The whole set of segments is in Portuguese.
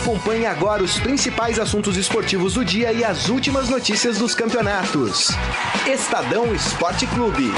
Acompanhe agora os principais assuntos esportivos do dia e as últimas notícias dos campeonatos. Estadão Esporte Clube.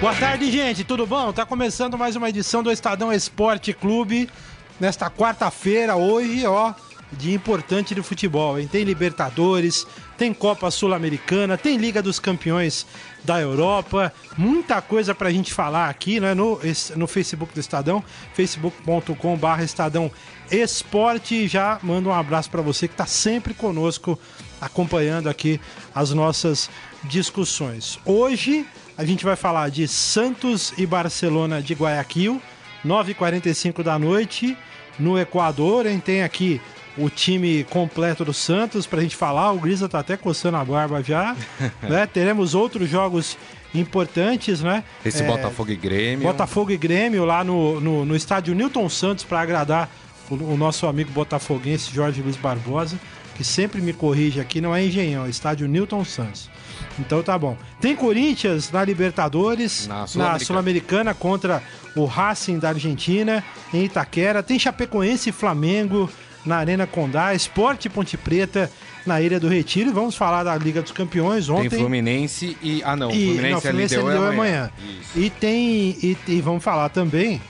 Boa tarde, gente. Tudo bom? Tá começando mais uma edição do Estadão Esporte Clube. Nesta quarta-feira, hoje, ó, dia importante do futebol, hein? Tem Libertadores, tem Copa Sul-Americana, tem Liga dos Campeões da Europa, muita coisa pra gente falar aqui, né? No, no Facebook do Estadão, facebook.com.br Estadão Esporte. Já mando um abraço para você que tá sempre conosco, acompanhando aqui as nossas discussões. Hoje a gente vai falar de Santos e Barcelona de Guayaquil, 9h45 da noite, no Equador, hein? Tem aqui o time completo do Santos para a gente falar. O Grisa tá até coçando a barba já. né? Teremos outros jogos importantes, né? Esse é, Botafogo e Grêmio. Botafogo e Grêmio lá no, no, no estádio Newton Santos para agradar o, o, nosso amigo botafoguense Jorge Luiz Barbosa, que sempre me corrige aqui, não é Engenhão, é estádio Newton Santos. Então tá bom. Tem Corinthians na Libertadores, na Sul-Americana Sul contra o Racing da Argentina, em Itaquera. Tem Chapecoense e Flamengo na Arena Condá, Esporte Ponte Preta na Ilha do Retiro. Vamos falar da Liga dos Campeões ontem. Tem Fluminense e. Ah, não. E, Fluminense, não, Fluminense LDU, LDU é amanhã. amanhã. E tem. E, e, vamos falar também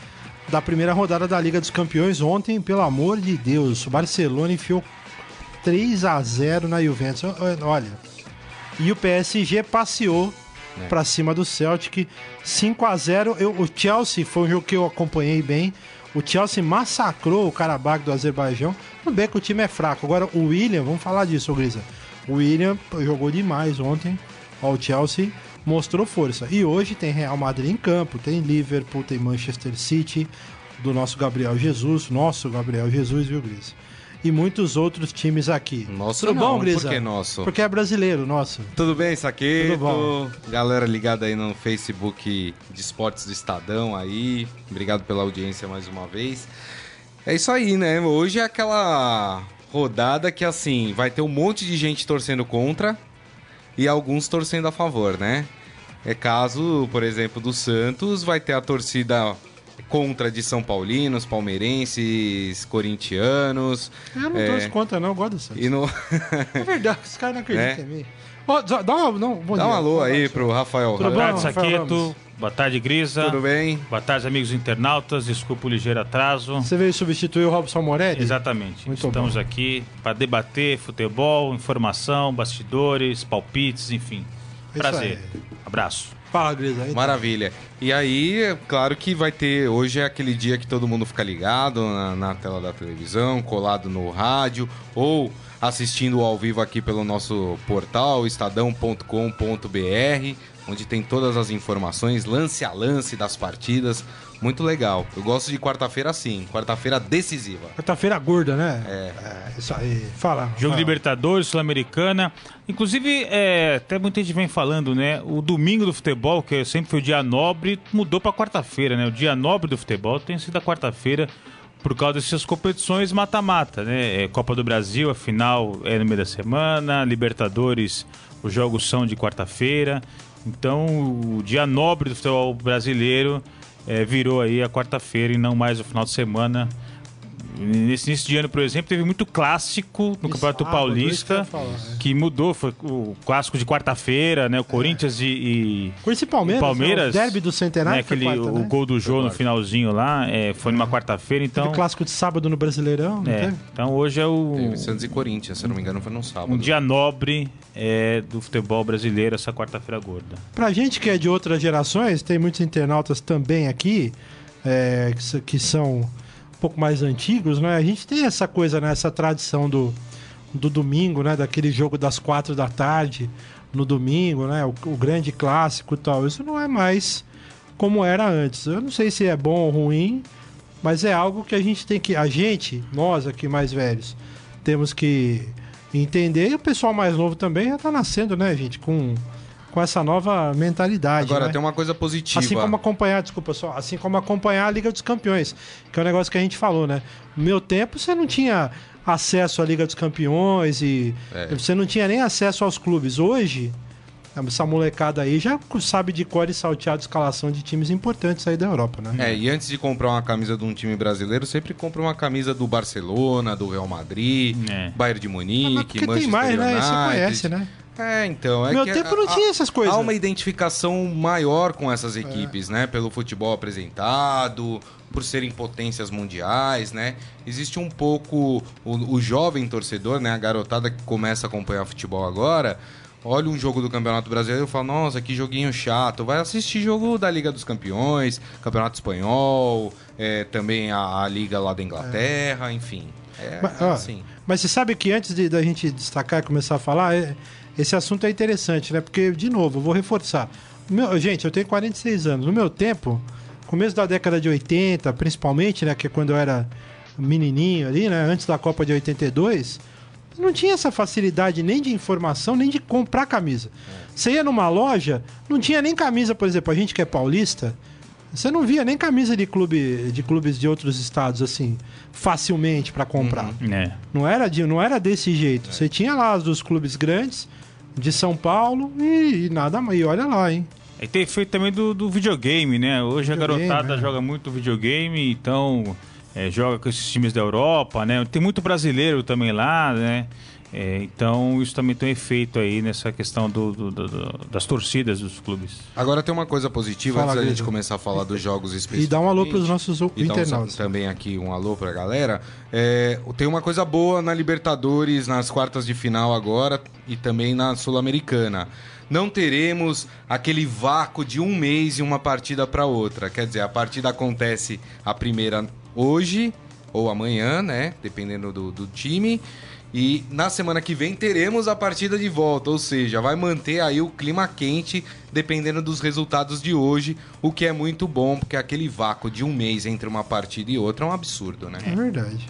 da primeira rodada da Liga dos Campeões ontem, pelo amor de Deus. O Barcelona enfiou 3 a 0 na Juventus. Olha. E o PSG passeou é. para cima do Celtic 5 a 0 eu, O Chelsea foi um jogo que eu acompanhei bem. O Chelsea massacrou o Karabakh do Azerbaijão. Tudo bem que o time é fraco. Agora, o William, vamos falar disso, Grisa. O William jogou demais ontem. Ó, o Chelsea mostrou força. E hoje tem Real Madrid em campo, tem Liverpool, tem Manchester City, do nosso Gabriel Jesus, nosso Gabriel Jesus, viu, Grisa? E muitos outros times aqui. Nosso Tudo não, bom, Grisa? Por que nosso? Porque é brasileiro, nosso. Tudo bem, Saqueto? Tudo bom. Galera ligada aí no Facebook de Esportes do Estadão aí. Obrigado pela audiência mais uma vez. É isso aí, né? Hoje é aquela rodada que, assim, vai ter um monte de gente torcendo contra e alguns torcendo a favor, né? É caso, por exemplo, do Santos, vai ter a torcida contra de São Paulinos, palmeirenses, corintianos. Eu não é... torço contra, não, eu gosto do Santos. E no... é verdade, os caras não acreditam é. em mim. Oh, dá, uma, não, bom dá dia. um alô aí pro Rafael Tudo Boa tarde, Saqueto. Boa tarde, Grisa. Tudo bem? Boa tarde, amigos internautas. Desculpa o ligeiro atraso. Você veio substituir o Robson Morelli? Exatamente. Muito Estamos bom. aqui para debater futebol, informação, bastidores, palpites, enfim. Prazer. Abraço. Aí, Maravilha. E aí, é claro que vai ter. Hoje é aquele dia que todo mundo fica ligado na, na tela da televisão, colado no rádio ou assistindo ao vivo aqui pelo nosso portal estadão.com.br, onde tem todas as informações, lance a lance das partidas. Muito legal. Eu gosto de quarta-feira assim, quarta-feira decisiva. Quarta-feira gorda, né? É. é. Isso aí. Fala. Jogo fala. Libertadores, Sul-Americana. Inclusive, é, até muita gente vem falando, né? O domingo do futebol, que sempre foi o dia nobre, mudou para quarta-feira, né? O dia nobre do futebol tem sido a quarta-feira por causa dessas competições mata-mata, né? É, Copa do Brasil, a final é no meio da semana, Libertadores, os jogos são de quarta-feira. Então, o dia nobre do futebol brasileiro é, virou aí a quarta-feira e não mais o final de semana. Nesse início de ano, por exemplo, teve muito clássico no Campeonato sábado, Paulista que, falar, né? que, mudou. Foi o clássico de quarta-feira, né? O Corinthians é. e, e. E Palmeiras. Palmeiras né? o derby do Centenário. Né? Aquele, quarta, o né? gol do Jô no finalzinho lá é, foi numa quarta-feira. Então... Teve clássico de sábado no Brasileirão. É, então hoje é o. Teve Santos e Corinthians, se não me engano, foi no sábado. Um dia nobre é, do futebol brasileiro, essa quarta-feira gorda. Pra gente que é de outras gerações, tem muitos internautas também aqui é, que, que são pouco mais antigos, né? A gente tem essa coisa, né? Essa tradição do, do domingo, né? Daquele jogo das quatro da tarde no domingo, né? O, o, grande clássico e tal. Isso não é mais como era antes. Eu não sei se é bom ou ruim, mas é algo que a gente tem que. A gente, nós aqui mais velhos, temos que entender. E o pessoal mais novo também já tá nascendo, né, gente? Com com essa nova mentalidade. Agora, né? tem uma coisa positiva. Assim como acompanhar, desculpa só, assim como acompanhar a Liga dos Campeões, que é um negócio que a gente falou, né? No meu tempo, você não tinha acesso à Liga dos Campeões e é. você não tinha nem acesso aos clubes. Hoje, essa molecada aí já sabe de cor e salteado escalação de times importantes aí da Europa, né? É, e antes de comprar uma camisa de um time brasileiro, sempre compra uma camisa do Barcelona, do Real Madrid, É. Bayern de Ah, Munique, porque Manchester tem mais, né? Você United. conhece, né? É, então. É Meu que tempo não há- tinha essas coisas. Há uma identificação maior com essas equipes, né? Pelo futebol apresentado, por serem potências mundiais, né? Existe um pouco o, o jovem torcedor, né? A garotada que começa a acompanhar futebol agora. Olha um jogo do Campeonato Brasileiro e fala, nossa, que joguinho chato. Vai assistir jogo da Liga dos Campeões, Campeonato Espanhol, é, também a, a Liga lá da Inglaterra, enfim. É Mas, ó, assim. Mas você sabe que antes da gente destacar e começar a falar, é- esse assunto é interessante, né? Porque, de novo, eu vou reforçar. Meu- gente, eu tenho 46 anos. No meu tempo, começo da década de 80, principalmente, né? Que é quando eu era menininho ali, né? Antes da Copa de 82, não tinha essa facilidade nem de informação, nem de comprar camisa. Você ia numa loja, não tinha nem camisa, por exemplo, a gente que é paulista, você não via nem camisa de clube de clubes de outros estados assim facilmente para comprar. É. Não era, de, não era desse jeito. Você tinha lá as dos clubes grandes, de São Paulo, e, e nada mais. E olha lá, hein? E tem efeito também do, do videogame, né? Hoje Videogame, a garotada né? joga muito videogame, então é, joga com esses times da Europa, né? Tem muito brasileiro também lá, né? É, então isso também tem um efeito aí nessa questão do, do- do- do- das torcidas dos clubes. Agora tem uma coisa positiva, Fala, antes da gente começar a falar dos jogos específicos. E dá um alô pros nossos o- E dá um internautas. sa- também aqui um alô pra galera. É, tem uma coisa boa na Libertadores, nas quartas de final agora e também na Sul-Americana. Não teremos aquele vácuo de um mês e uma partida para outra. Quer dizer, a partida acontece a primeira hoje ou amanhã, né? Dependendo do, do time. E na semana que vem teremos a partida de volta, ou seja, vai manter aí o clima quente dependendo dos resultados de hoje, o que é muito bom, porque aquele vácuo de um mês entre uma partida e outra é um absurdo, né? É verdade.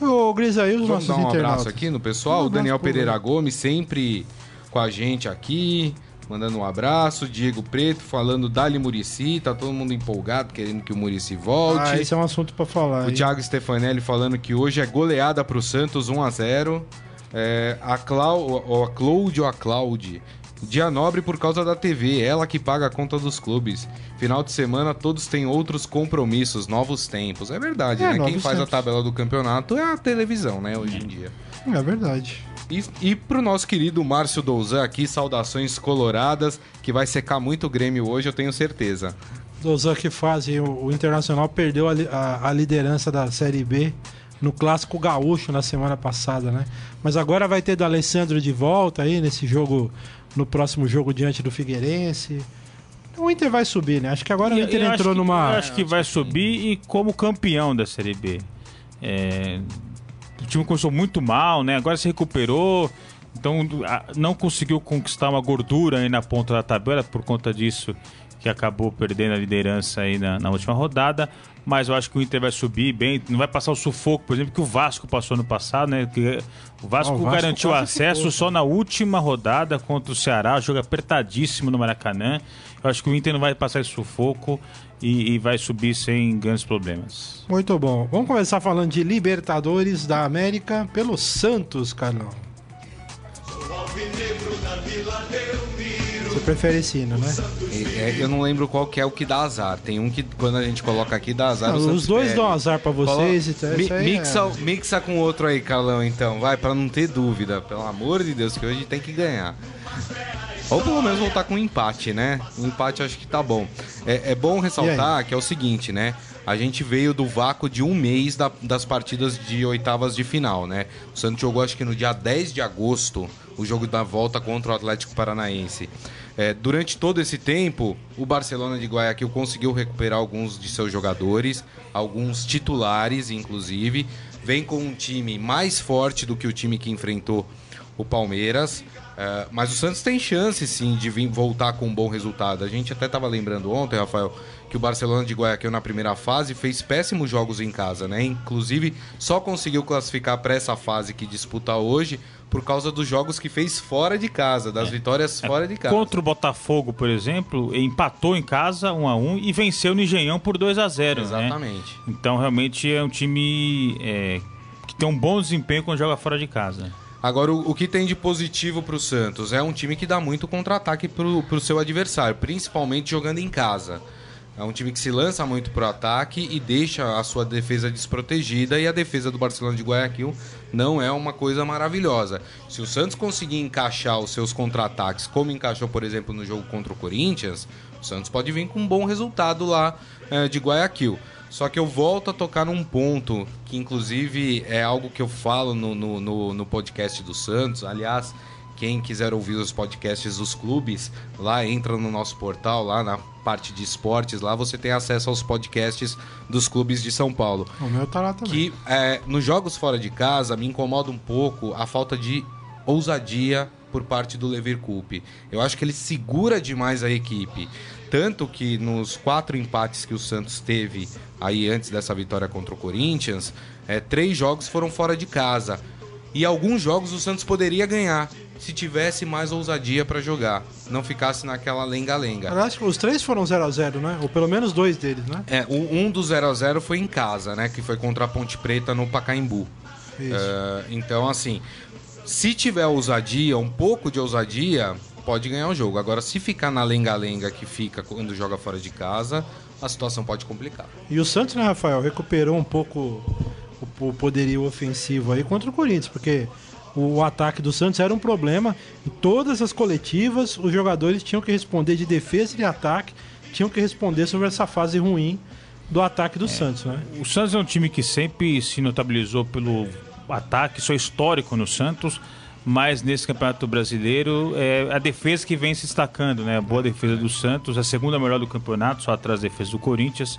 Ô, Grisa, aí os Vamos nossos dar um internautas. abraço aqui no pessoal. Um o Daniel Pereira Gomes sempre com a gente aqui, mandando um abraço. Diego Preto falando Dali Murici, tá todo mundo empolgado, querendo que o Murici volte. Ah, esse é um assunto pra falar. O hein? Thiago Stefanelli falando que hoje é goleada pro Santos 1 a 0 é, a, Clau, a Cláudio, a Cláudia. Dia nobre por causa da TV, ela que paga a conta dos clubes. Final de semana todos têm outros compromissos, novos tempos. É verdade, É, né? Quem faz tempos. a tabela do campeonato é a televisão, né, hoje em dia. É verdade. E, e pro nosso querido Márcio Douzan aqui, saudações coloradas, que vai secar muito o Grêmio hoje, eu tenho certeza. Dozan que fazem, o, o Internacional perdeu a, a- a liderança da Série B no Clássico Gaúcho na semana passada, né? Mas agora vai ter do Alessandro de volta aí nesse jogo, no próximo jogo diante do Figueirense. O Inter vai subir, né? Acho que agora o E- Inter eu entrou que- numa. eu acho que vai subir e como campeão da Série B. É, o time começou muito mal, né? Agora se recuperou. Então não conseguiu conquistar uma gordura aí na ponta da tabela por conta disso que acabou perdendo a liderança aí na, na última rodada. Mas eu acho que o Inter vai subir bem, não vai passar o sufoco, por exemplo, que o Vasco passou no passado, né? Que o Vasco, Ah, o Vasco garantiu acesso ficou, só na última rodada contra o Ceará, jogo apertadíssimo no Maracanã. Eu acho que o Inter não vai passar esse sufoco e, e vai subir sem grandes problemas. Muito bom. Vamos começar falando de Libertadores da América pelo Santos, Carlão. Você prefere esse hino, né? E- é, eu não lembro qual que é o que dá azar. Tem um que quando a gente coloca aqui dá azar. Não, os dois dão azar pra vocês Colo- e tal, Mi- aí mixa, é- mixa com outro aí, Carlão, então. Vai, pra não ter dúvida. Pelo amor de Deus, que hoje tem que ganhar. Ou pelo menos voltar com um empate, né? Um empate acho que tá bom. É, é bom ressaltar que é o seguinte, né? A gente veio do vácuo de um mês da- das partidas de oitavas de final, né? O Santos jogou acho que no dia 10 de agosto o jogo da volta contra o Atlético Paranaense. É, durante todo esse tempo, o Barcelona de Guayaquil conseguiu recuperar alguns de seus jogadores, alguns titulares, inclusive. Vem com um time mais forte do que o time que enfrentou o Palmeiras. É, mas o Santos tem chance, sim, de vir voltar com um bom resultado. A gente até estava lembrando ontem, Rafael, que o Barcelona de Guayaquil na primeira fase fez péssimos jogos em casa, né? Inclusive, só conseguiu classificar para essa fase que disputa hoje por causa dos jogos que fez fora de casa, das vitórias fora de casa. Contra o Botafogo, por exemplo, empatou em casa 1 a 1 e venceu no Engenhão por 2 a 0 né? Exatamente. Então realmente é um time é, que tem um bom desempenho quando joga fora de casa. Agora, o, o que tem de positivo pro Santos? É um time que dá muito contra-ataque pro, pro seu adversário, principalmente jogando em casa. É um time que se lança muito pro ataque e deixa a sua defesa desprotegida e a defesa do Barcelona de Guayaquil não é uma coisa maravilhosa. Se o Santos conseguir encaixar os seus contra-ataques, como encaixou, por exemplo, no jogo contra o Corinthians, o Santos pode vir com um bom resultado lá é, de Guayaquil. Só que eu volto a tocar num ponto que, inclusive, é algo que eu falo no, no, no, no podcast do Santos. Aliás, quem quiser ouvir os podcasts dos clubes, lá entra no nosso portal, lá na parte de esportes, lá você tem acesso aos podcasts dos clubes de São Paulo. O meu tá lá também. Que é, nos jogos fora de casa me incomoda um pouco a falta de ousadia por parte do Leverkusen. Eu acho que ele segura demais a equipe. Tanto que nos quatro empates que o Santos teve aí antes dessa vitória contra o Corinthians, é, três jogos foram fora de casa. E alguns jogos o Santos poderia ganhar se tivesse mais ousadia para jogar, não ficasse naquela lenga-lenga. Eu acho que os três foram 0 a 0 né? Ou pelo menos dois deles, né? É, um, um do 0 a 0 foi em casa, né? Que foi contra a Ponte Preta no Pacaembu. Isso. É, então, assim, se tiver ousadia, um pouco de ousadia, pode ganhar o jogo. Agora, se ficar na lenga-lenga que fica quando joga fora de casa, a situação pode complicar. E o Santos, né, Rafael, recuperou um pouco o poderio ofensivo aí contra o Corinthians, porque o ataque do Santos era um problema. Em todas as coletivas, os jogadores tinham que responder de defesa e de ataque, tinham que responder sobre essa fase ruim do ataque do Santos, né? O Santos é um time que sempre se notabilizou pelo ataque, é histórico no Santos, mas nesse Campeonato Brasileiro é a defesa que vem se destacando, né? A boa defesa do Santos, a segunda melhor do campeonato, só atrás da defesa do Corinthians.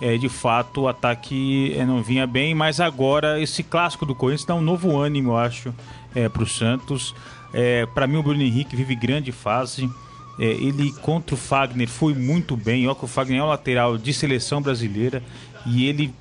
É, de fato, o ataque é, não vinha bem, mas agora esse clássico do Corinthians dá um novo ânimo, eu acho, é, para o Santos. É, para mim, o Bruno Henrique vive grande fase. É, ele contra o Fagner foi muito bem. Olha que o Fagner é um lateral de seleção brasileira e ele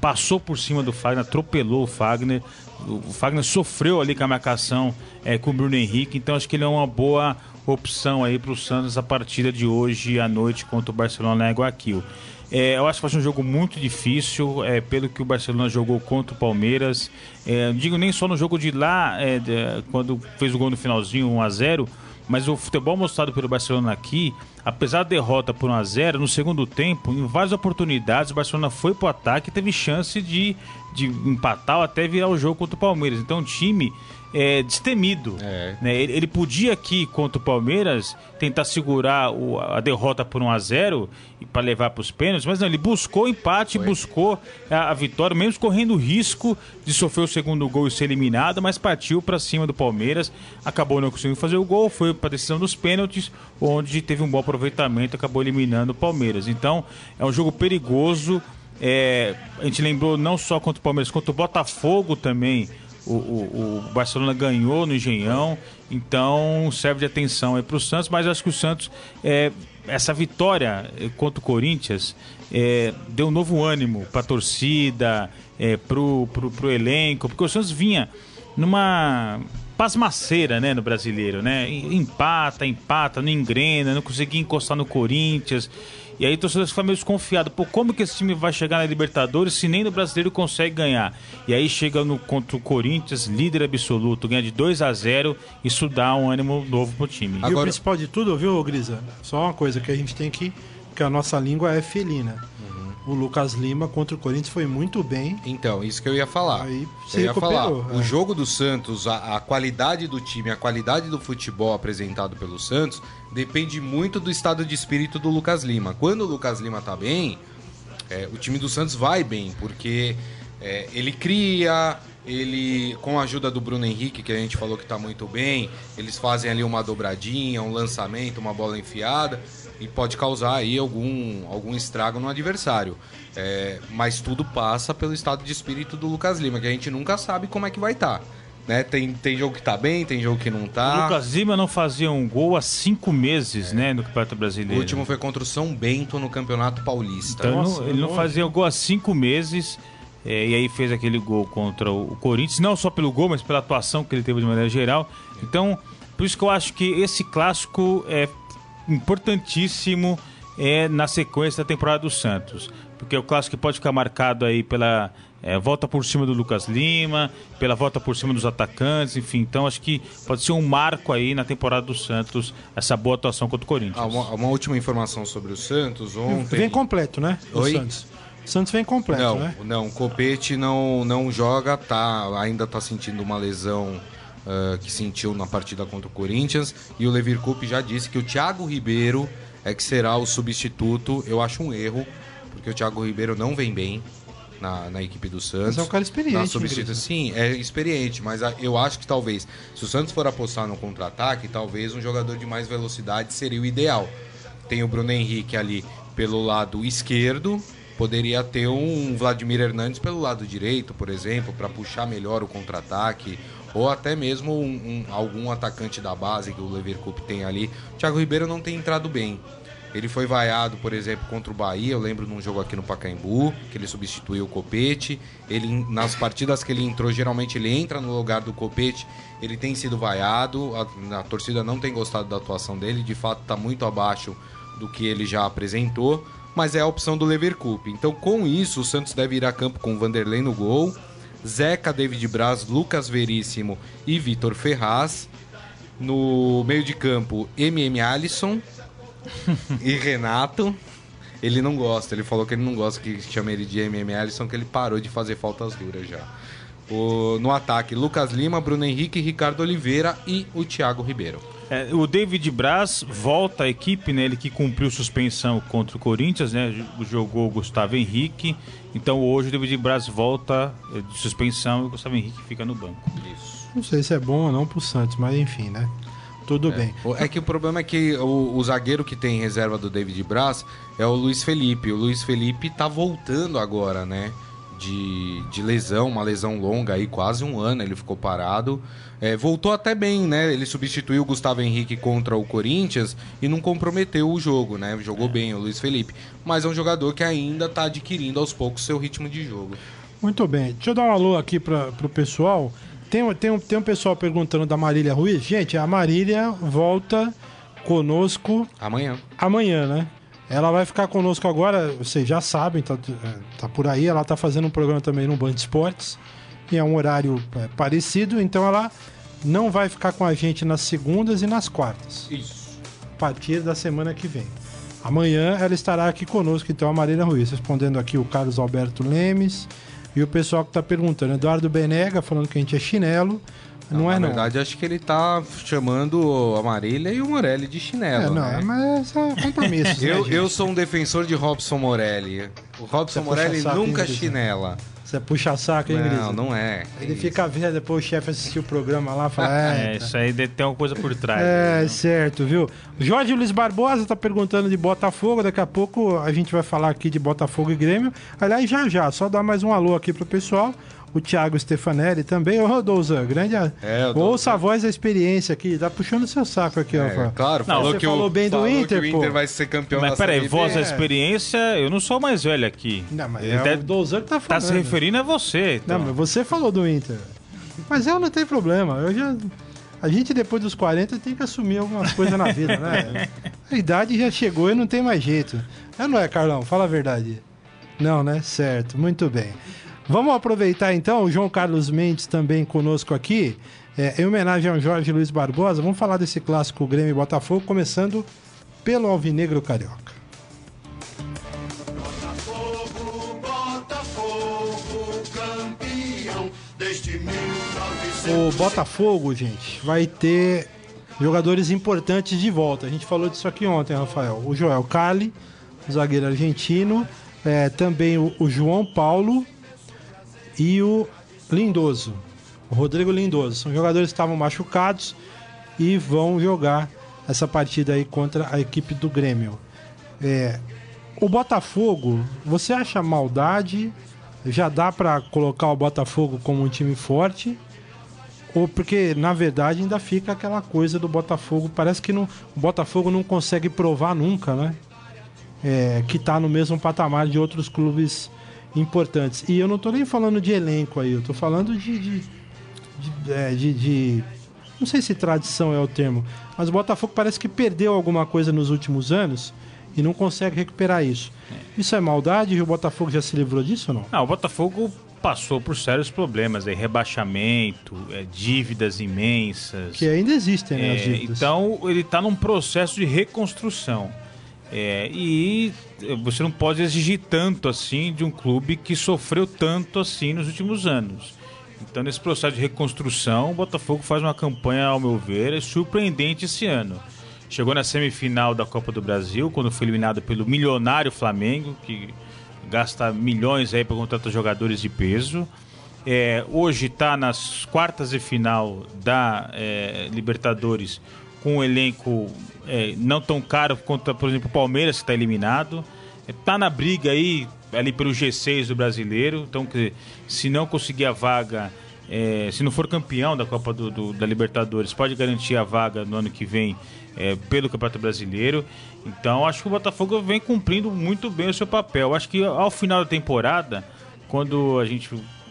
passou por cima do Fagner, atropelou o Fagner. O Fagner sofreu ali com a marcação é, com o Bruno Henrique, então acho que ele é uma boa opção aí para o Santos a partida de hoje à noite contra o Barcelona em Guayaquil. É, eu acho que vai ser um jogo muito difícil, é, pelo que o Barcelona jogou contra o Palmeiras. É, não digo nem só no jogo de lá, é, de, quando fez o gol no finalzinho, 1 a 0 mas o futebol mostrado pelo Barcelona aqui, apesar da derrota por 1 a 0 no segundo tempo, em várias oportunidades, o Barcelona foi pro ataque e teve chance de, de empatar ou até virar o jogo contra o Palmeiras. Então, o time é, destemido. É. Né? Ele, ele, podia aqui contra o Palmeiras tentar segurar o, a derrota por 1 a 0 para levar para os pênaltis, mas não, ele buscou o empate, Foi. buscou a, a, vitória, mesmo correndo risco de sofrer o segundo gol e ser eliminado, mas partiu para cima do Palmeiras, acabou não conseguindo fazer o gol, foi para a decisão dos pênaltis, onde teve um bom aproveitamento, acabou eliminando o Palmeiras. Então é um jogo perigoso. É, a gente lembrou não só contra o Palmeiras, contra o Botafogo também o, o, o, Barcelona ganhou no Engenhão, então serve de atenção aí para o Santos, mas acho que o Santos, é, essa vitória eh, contra o Corinthians, é, deu um novo ânimo para a torcida, é, pro, pro elenco, porque o Santos vinha numa pasmaceira, né, no brasileiro, né? Empata, empata, não engrena, não conseguia encostar no Corinthians. E aí o torcedor fica meio desconfiado. Pô, como que esse time vai chegar na Libertadores se nem no brasileiro consegue ganhar? E aí chega no contra o Corinthians, líder absoluto, ganha de 2 a 0 Isso dá um ânimo novo pro time. Agora... E o principal de tudo, viu, Grisa? Só uma coisa que a gente tem que. que a nossa língua é felina o Lucas Lima contra o Corinthians foi muito bem. Então, isso que eu ia falar. Aí se eu ia falar, é. o jogo do Santos, a, a, qualidade do time, a qualidade do futebol apresentado pelo Santos depende muito do estado de espírito do Lucas Lima. Quando o Lucas Lima tá bem, é, o time do Santos vai bem, porque é, ele cria, ele com a ajuda do Bruno Henrique, que a gente falou que tá muito bem, eles fazem ali uma dobradinha, um lançamento, uma bola enfiada e pode causar aí algum, algum estrago no adversário. É, mas tudo passa pelo estado de espírito do Lucas Lima, que a gente nunca sabe como é que vai estar. Tá, né? Tem, tem jogo que tá bem, tem jogo que não tá. O Lucas Lima não fazia um gol há cinco meses, é. né, no Campeonato Brasileiro. O último foi contra o São Bento no Campeonato Paulista. Então Nossa, ele não fazia um gol há cinco meses. É, e aí fez aquele gol contra o Corinthians, não só pelo gol, mas pela atuação que ele teve de maneira geral. Então, por isso que eu acho que esse clássico é importantíssimo é na sequência da temporada do Santos. Porque o clássico pode ficar marcado aí pela é, volta por cima do Lucas Lima, pela volta por cima dos atacantes, enfim. Então acho que pode ser um marco aí na temporada do Santos, essa boa atuação contra o Corinthians. Ah, uma, uma, última informação sobre o Santos ontem. Vem completo, né? O Oi? Santos. O Santos vem completo, não, né? Não, o Copete não, não joga, tá, ainda tá sentindo uma lesão uh, que sentiu na partida contra o Corinthians. E o Levir Coupe já disse que o Thiago Ribeiro é que será o substituto. Eu acho um erro, porque o Thiago Ribeiro não vem bem na, na equipe do Santos. Mas é um cara experiente. Na substitu... Sim, é experiente, mas eu acho que talvez, se o Santos for apostar no contra-ataque, talvez um jogador de mais velocidade seria o ideal. Tem o Bruno Henrique ali pelo lado esquerdo, poderia ter um Vladimir Hernandes pelo lado direito, por exemplo, para puxar melhor o contra-ataque, ou até mesmo um, um, algum atacante da base que o Leverkusen tem ali. O Thiago Ribeiro não tem entrado bem. Ele foi vaiado, por exemplo, contra o Bahia. Eu lembro num jogo aqui no Pacaembu, que ele substituiu o Copete. Ele, nas partidas que ele entrou, geralmente ele entra no lugar do Copete. Ele tem sido vaiado. A, a torcida não tem gostado da atuação dele. De fato, está muito abaixo do que ele já apresentou mas é a opção do Leverkusen. Então, com isso, o Santos deve ir a campo com Vanderlei no gol, Zeca, David Braz, Lucas Veríssimo e Vitor Ferraz. No meio de campo, MM Alisson e Renato. Ele não gosta, ele falou que ele não gosta que chame ele de MM Alisson, que ele parou de fazer faltas duras já. O, no ataque, Lucas Lima, Bruno Henrique, Ricardo Oliveira e o Thiago Ribeiro. É, o David Braz volta à equipe, né? Ele que cumpriu suspensão contra o Corinthians, né? Jogou o Gustavo Henrique. Então hoje o David Braz volta é, de suspensão e o Gustavo Henrique fica no banco. Isso. Não sei se é bom ou não pro Santos, mas enfim, né? Tudo é. bem. É que o problema é que o, o, zagueiro que tem reserva do David Braz é o Luiz Felipe. O Luiz Felipe tá voltando agora, né? De, de lesão, uma lesão longa aí, quase um ano ele ficou parado. É, voltou até bem, né? Ele substituiu o Gustavo Henrique contra o Corinthians e não comprometeu o jogo, né? Jogou é. bem o Luiz Felipe. Mas é um jogador que ainda está adquirindo aos poucos seu ritmo de jogo. Muito bem. Deixa eu dar um alô aqui para o pessoal. Tem, tem, um, tem um pessoal perguntando da Marília Ruiz. Gente, a Marília volta conosco amanhã. Amanhã, né? Ela vai ficar conosco agora, vocês já sabem, tá, tá por aí. Ela tá fazendo um programa também no Band Esportes e é um horário é, parecido, então ela não vai ficar com a gente nas segundas e nas quartas. Isso. A partir da semana que vem. Amanhã ela estará aqui conosco, então, a Marina Ruiz, respondendo aqui o Carlos Alberto Lemes e o pessoal que está perguntando. Eduardo Benega falando que a gente é chinelo. Não, não é, na não. Na verdade, acho que ele tá chamando a Marília e o Morelli de chinelo. É, não, né? mas é compromisso. eu, né, eu sou um defensor de Robson Morelli. O Robson Morelli nunca chinela. Você puxa saco, hein, Não, não é. Ele isso. fica vendo, depois o chefe assistiu o programa lá e fala. É, isso aí tem alguma coisa por trás. É, aí, certo, viu? Jorge Luiz Barbosa tá perguntando de Botafogo. Daqui a pouco a gente vai falar aqui de Botafogo e Grêmio. Aliás, já já, só dar mais um alô aqui pro pessoal o Thiago Stefanelli também. Ô, Douzan, grande. É, Ouça a voz da experiência aqui, tá puxando seu saco aqui, é, ó. Claro, falou Você que falou o, bem do Inter, que o Inter vai ser campeão Mas peraí, voz da experiência, eu não sou mais velho aqui. Não, mas é o Douzan que tá falando. Tá se referindo a você. Então. Não, mas você falou do Inter. Mas eu não tenho problema, eu já... A gente, depois dos 40, tem que assumir algumas coisas na vida, né? A idade já chegou e não tem mais jeito. É, não é, Carlão? Fala a verdade. Não, né? Certo, muito bem. Vamos aproveitar então, o João Carlos Mendes também conosco aqui. É, em homenagem ao Jorge Luiz Barbosa, vamos falar desse clássico Grêmio e Botafogo, começando pelo Alvinegro Carioca. Botafogo, Botafogo, campeão desde 1900. O Botafogo, gente, vai ter jogadores importantes de volta. A gente falou disso aqui ontem, Rafael. O Joel Cali, zagueiro argentino, é, também o, o João Paulo e o Lindoso, o Rodrigo Lindoso. São jogadores que estavam machucados e vão jogar essa partida aí contra a equipe do Grêmio. É, o Botafogo, você acha maldade? Já dá para colocar o Botafogo como um time forte? Ou porque na verdade ainda fica aquela coisa do Botafogo, parece que não, o Botafogo não consegue provar nunca, né? É, que está no mesmo patamar de outros clubes importantes. E eu não estou nem falando de elenco aí, eu estou falando de de, de, é, de, de, Não sei se tradição é o termo, mas o Botafogo parece que perdeu alguma coisa nos últimos anos e não consegue recuperar isso. Isso é maldade e o Botafogo já se livrou disso ou não? Não, o Botafogo passou por sérios problemas, aí, rebaixamento, é, dívidas imensas. Que ainda existem, né, É, então ele está num processo de reconstrução. É, e você não pode exigir tanto assim de um clube que sofreu tanto assim nos últimos anos. Então, nesse processo de reconstrução, o Botafogo faz uma campanha, ao meu ver, surpreendente esse ano. Chegou na semifinal da Copa do Brasil, quando foi eliminado pelo milionário Flamengo, que gasta milhões aí para contratar jogadores de peso. É, hoje está nas quartas de final da é, Libertadores com um elenco é, não tão caro quanto, por exemplo, o Palmeiras, que está eliminado. Está na briga aí, ali pelo G6 do brasileiro. Então, que, se não conseguir a vaga, é, se não for campeão da Copa do, do- da Libertadores, pode garantir a vaga no ano que vem é, pelo Campeonato Brasileiro. Então, acho que o Botafogo vem cumprindo muito bem o seu papel. Acho que ao final da temporada, quando a gente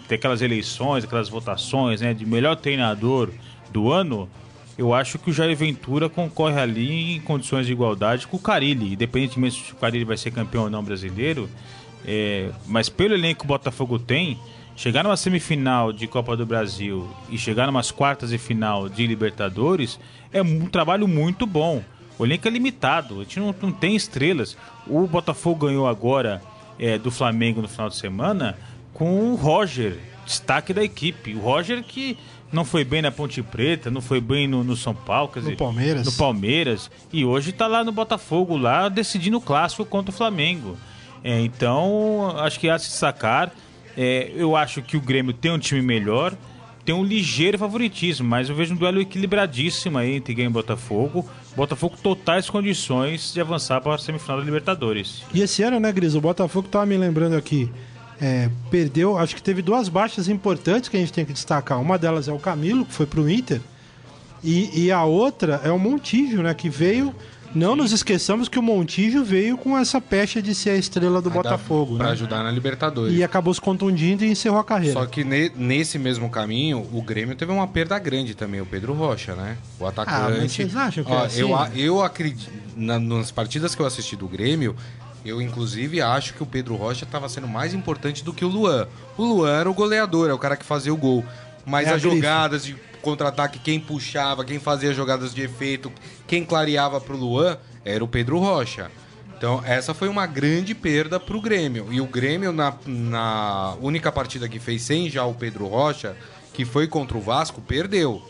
tem aquelas eleições, aquelas votações né, de melhor treinador do ano, eu acho que o Jair Ventura concorre ali em condições de igualdade com o Carilli, independentemente se o Carilli vai ser campeão ou não brasileiro. é, mas pelo elenco que o Botafogo tem, chegar numa semifinal de Copa do Brasil e chegar numas quartas de final de Libertadores é um trabalho muito bom. O elenco é limitado, a gente não, não tem estrelas. O Botafogo ganhou agora é, do Flamengo no final de semana com o Roger, destaque da equipe. O Roger que não foi bem na Ponte Preta, não foi bem no, no São Paulo, quer No dizer, Palmeiras. no Palmeiras e hoje tá lá no Botafogo, lá decidindo o clássico contra o Flamengo. É, então, acho que há de se sacar. É, eu acho que o Grêmio tem um time melhor, tem um ligeiro favoritismo, mas eu vejo um duelo equilibradíssimo aí entre Grêmio e Botafogo. Botafogo totais condições de avançar para a semifinal da Libertadores. E esse ano, né, Gris, o Botafogo tava me lembrando aqui, é, perdeu, acho que teve duas baixas importantes que a gente tem que destacar. Uma delas é o Camilo, que foi pro Inter, e, e a outra é o Montijo, né, que veio... Não nos esqueçamos que o Montijo veio com essa pecha de ser a estrela do Botafogo, Pra né? ajudar na Libertadores. E acabou se contundindo e encerrou a carreira. Só que ne- nesse mesmo caminho, o Grêmio teve uma perda grande também, o Pedro Rocha, né? O atacante. Ah, mas vocês acham que é Ó, assim? Eu, a- eu acredito. na- nas partidas que eu assisti do Grêmio, eu inclusive acho que o Pedro Rocha estava sendo mais importante do que o Luan. O Luan era o goleador, é o cara que fazia o gol. Mas É as jogadas de contra-ataque, quem puxava, quem fazia jogadas de efeito, quem clareava pro Luan, era o Pedro Rocha. Então, essa foi uma grande perda pro Grêmio. E o Grêmio, na, na única partida que fez sem já o Pedro Rocha, que foi contra o Vasco, perdeu.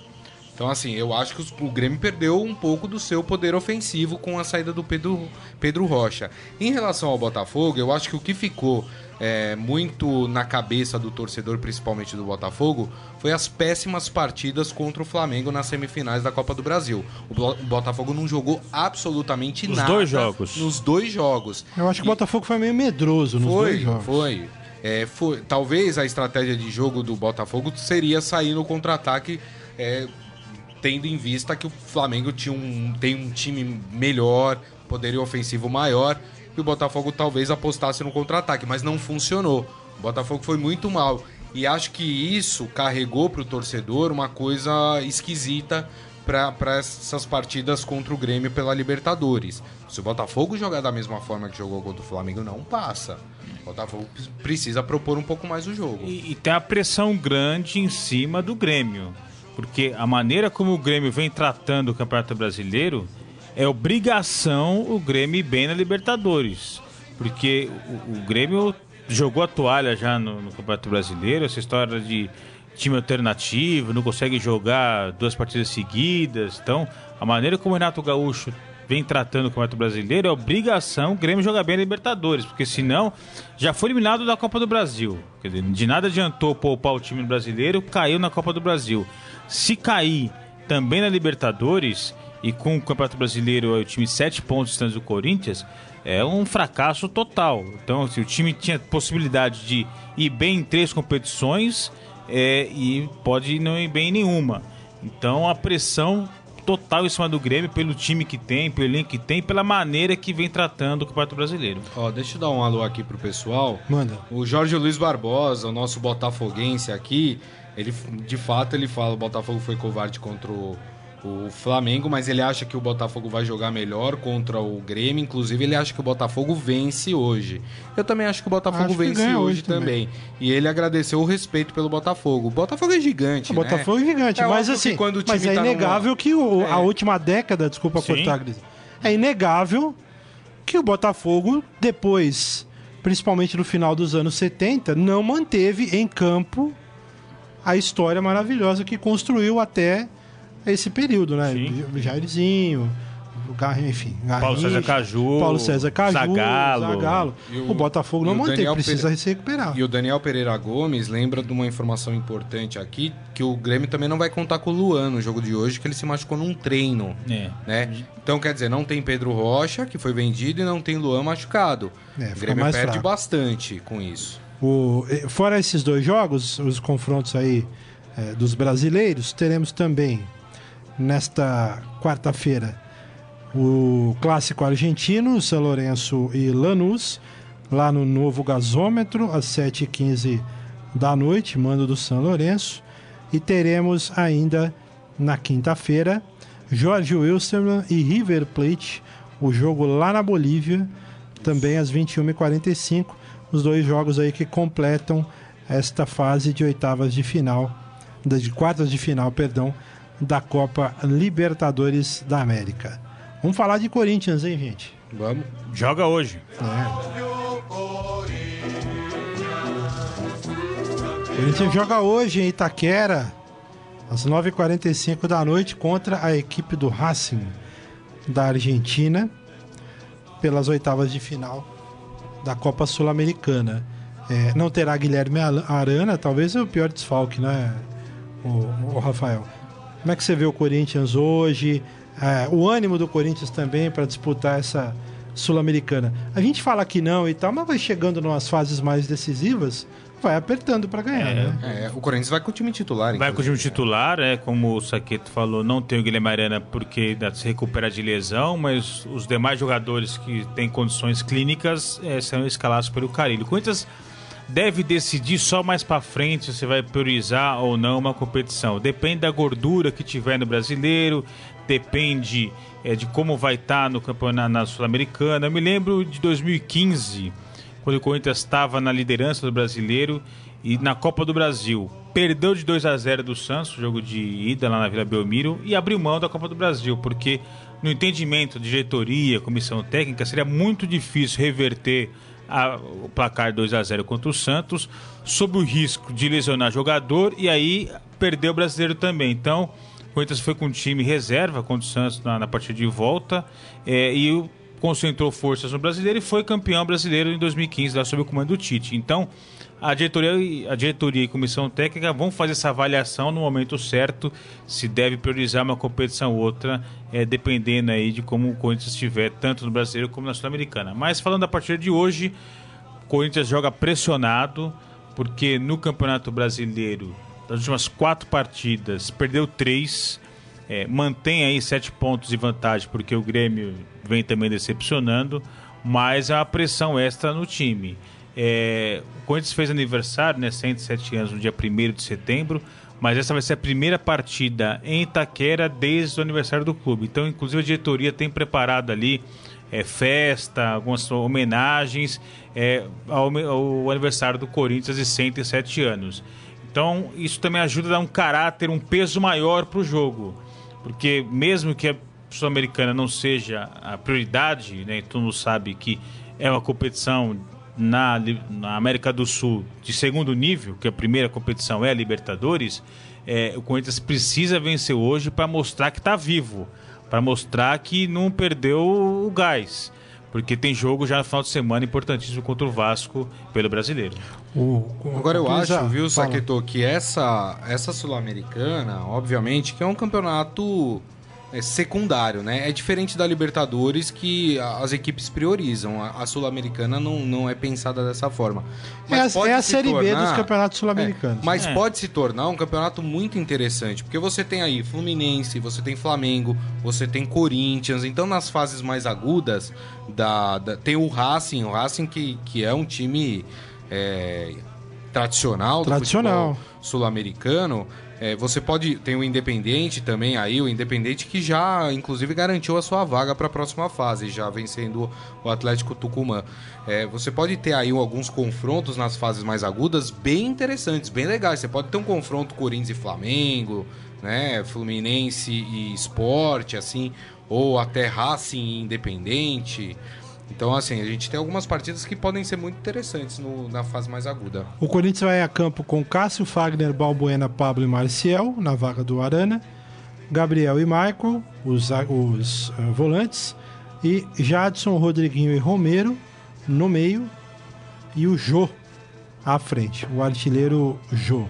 Então, assim, eu acho que o Grêmio perdeu um pouco do seu poder ofensivo com a saída do Pedro, Pedro Rocha. Em relação ao Botafogo, eu acho que o que ficou é, muito na cabeça do torcedor, principalmente do Botafogo, foi as péssimas partidas contra o Flamengo nas semifinais da Copa do Brasil. O, Botafogo não jogou absolutamente Nos nada. dois jogos. Nos dois jogos. Eu acho que E- o Botafogo foi meio medroso nos foi, dois jogos. foi. É, foi. Talvez a estratégia de jogo do Botafogo seria sair no contra-ataque, é, tendo em vista que o Flamengo tinha um, tem um time melhor, poderio ofensivo maior, e o Botafogo talvez apostasse no contra-ataque, mas não funcionou. O Botafogo foi muito mal. E acho que isso carregou para o torcedor uma coisa esquisita para essas partidas contra o Grêmio pela Libertadores. Se o Botafogo jogar da mesma forma que jogou contra o Flamengo, não passa. O Botafogo precisa propor um pouco mais o jogo. E, e tem a pressão grande em cima do Grêmio. Porque a maneira como o Grêmio vem tratando o Campeonato Brasileiro é obrigação o Grêmio ir bem na Libertadores. Porque o, o Grêmio jogou a toalha já no, no Campeonato Brasileiro, essa história de time alternativo, não consegue jogar duas partidas seguidas. Então, a maneira como o Renato Gaúcho vem tratando o Campeonato Brasileiro é obrigação o Grêmio jogar bem a Libertadores, porque senão já foi eliminado da Copa do Brasil. Dizer, de nada adiantou poupar o time brasileiro, caiu na Copa do Brasil. Se cair também na Libertadores e com o Campeonato Brasileiro o time sete pontos distantes do Corinthians, é um fracasso total. Então, se o time tinha possibilidade de ir bem em três competições é, e pode não ir bem em nenhuma. Então, a pressão total em cima do Grêmio pelo time que tem, pelo elenco que tem, pela maneira que vem tratando o Campeonato Brasileiro. Ó, deixa eu dar um alô aqui pro pessoal. Manda. O Jorge Luiz Barbosa, o nosso botafoguense aqui, ele de fato ele fala o Botafogo foi covarde contra o, o Flamengo, mas ele acha que o Botafogo vai jogar melhor contra o Grêmio. Inclusive, ele acha que o Botafogo vence hoje. Eu também acho que o Botafogo Acho vence hoje hoje também. também. E ele agradeceu o respeito pelo Botafogo. O Botafogo é gigante, O né? Botafogo é gigante, É mas assim, quando o mas time é tá inegável numa- que o- É. a última década, desculpa Sim. cortar, Gris, é inegável que o Botafogo, depois, principalmente no final dos anos 70, não manteve em campo a história maravilhosa que construiu até esse período, né? Sim. Jairzinho, o Gar- enfim, Paulo Garrincha, César Caju, Paulo César Caju, Zagallo. Zagallo. E O, o- Botafogo não manteve, Daniel precisa Pere- se recuperar. E o Daniel Pereira Gomes lembra de uma informação importante aqui, que o Grêmio também não vai contar com o Luan no jogo de hoje, que ele se machucou num treino. É. Né? Então, quer dizer, não tem Pedro Rocha, que foi vendido, e não tem Luan machucado. É, o Grêmio mais perde fraco. bastante com isso. O, eh, fora esses dois jogos, os confrontos aí eh, dos brasileiros, teremos também nesta quarta-feira o clássico argentino, São Lourenço e Lanús, lá no novo gasômetro, às 7h15 da noite, mando do São Lourenço. E teremos ainda na quinta-feira Jorge Wilstermann e River Plate, o jogo lá na Bolívia, também às 21h45. Os dois jogos aí que completam esta fase de oitavas de final, de quartas de final, perdão, da Copa Libertadores da América. Vamos falar de Corinthians, hein, gente? Vamos? Joga hoje. O Corinthians joga hoje em Itaquera, às 9h45 da noite, contra a equipe do Racing da Argentina, pelas oitavas de final da Copa Sul-Americana. É, não terá Guilherme Arana, talvez é o pior desfalque, né, o, o Rafael? Como é que você vê o Corinthians hoje? É, o ânimo do Corinthians também para disputar essa Sul-Americana. A gente fala que não e tal, mas vai chegando nas fases mais decisivas, vai apertando para ganhar, É. né? É, o Corinthians vai com o time titular, Vai com o time titular, é, como o Saqueto falou, não tem o Guilherme Arana porque ainda se recupera de lesão, mas os demais jogadores que têm condições clínicas é, serão escalados pelo Carilho. O Corinthians deve decidir só mais pra frente se vai priorizar ou não uma competição. Depende da gordura que tiver no brasileiro, depende é, de como vai estar no campeonato na Sul-Americana. Eu me lembro de 2015, quando o Corinthians estava na liderança do brasileiro e na Copa do Brasil. Perdeu de 2 a 0 do Santos, jogo de ida lá na Vila Belmiro, e abriu mão da Copa do Brasil, porque no entendimento de diretoria, comissão técnica, seria muito difícil reverter a- o placar 2 a 0 contra o Santos, sob o risco de lesionar jogador e aí perder o brasileiro também. Então, o Corinthians foi com um time reserva contra o Santos na, na partida de volta é, e o- concentrou forças no brasileiro e foi campeão brasileiro em 2015, lá sob o comando do Tite. Então, a diretoria, e- a diretoria e comissão técnica vão fazer essa avaliação no momento certo, se deve priorizar uma competição ou outra, é, dependendo aí de como o Corinthians estiver, tanto no brasileiro como na Sul-Americana. Mas falando da partida de hoje, o Corinthians joga pressionado, porque no Campeonato Brasileiro, das últimas quatro partidas, perdeu três, é, mantém aí sete pontos de vantagem, porque o Grêmio vem também decepcionando, mas há pressão extra no time. É, o Corinthians fez aniversário, né, 107 anos, no dia 1 de setembro, mas essa vai ser a primeira partida em Itaquera desde o aniversário do clube. Então, inclusive, a diretoria tem preparado ali é, festa, algumas homenagens é, ao, ao aniversário do Corinthians de 107 anos. Então, isso também ajuda a dar um caráter, um peso maior para o jogo. Porque mesmo que a Sul-Americana não seja a prioridade, né, todo mundo sabe que é uma competição na, na América do Sul de segundo nível, que a primeira competição é a Libertadores, é, o Corinthians precisa vencer hoje para mostrar que está vivo, para mostrar que não perdeu o gás. Porque tem jogo já no final de semana importantíssimo contra o Vasco pelo brasileiro. O- o- Agora eu acho, ah, viu, fala. Saqueto, que essa, essa Sul-Americana, obviamente, que é um campeonato secundário, né? É diferente da Libertadores que a- as equipes priorizam. A, a Sul-Americana não, não é pensada dessa forma. É a, pode é a se Série B dos tornar- campeonatos é, sul-americanos. mas É. pode se tornar um campeonato muito interessante, porque você tem aí Fluminense, você tem Flamengo, você tem Corinthians, então nas fases mais agudas da, da- tem o Racing, o Racing que, que é um time é, tradicional Tradicional. sul-americano. É, você pode tem o Independente também aí, o Independente que já inclusive garantiu a sua vaga para a próxima fase, já vencendo o Atlético Tucumã. É, você pode ter aí alguns confrontos nas fases mais agudas bem interessantes, bem legais. Você pode ter um confronto Corinthians e Flamengo, né, Fluminense e Esporte, assim, ou até Racing e Independente. Então, assim, a gente tem algumas partidas que podem ser muito interessantes no- na fase mais aguda. O Corinthians vai a campo com Cássio, Fagner, Balbuena, Pablo e Marcial na vaga do Arana, Gabriel e Michael, os, os eh, volantes, e Jadson, Rodriguinho e Romero no meio, e o Jô à frente, o artilheiro Jô.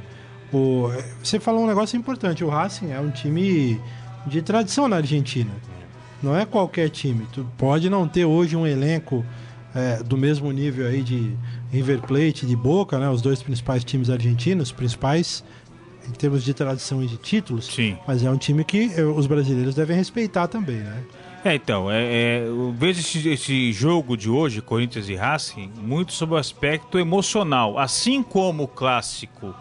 O, eh, você falou um negócio importante, o Racing é um time de tradição na Argentina. Não é qualquer time. Tu pode não ter hoje um elenco é, do mesmo nível aí de River Plate, de Boca, né? Os dois principais times argentinos, principais em termos de tradição e de títulos. Sim. Mas é um time que eh, os brasileiros devem respeitar também, né? É, então, é, é, eu vejo esse, esse jogo de hoje, Corinthians e Racing, muito sob o aspecto emocional. Assim como o clássico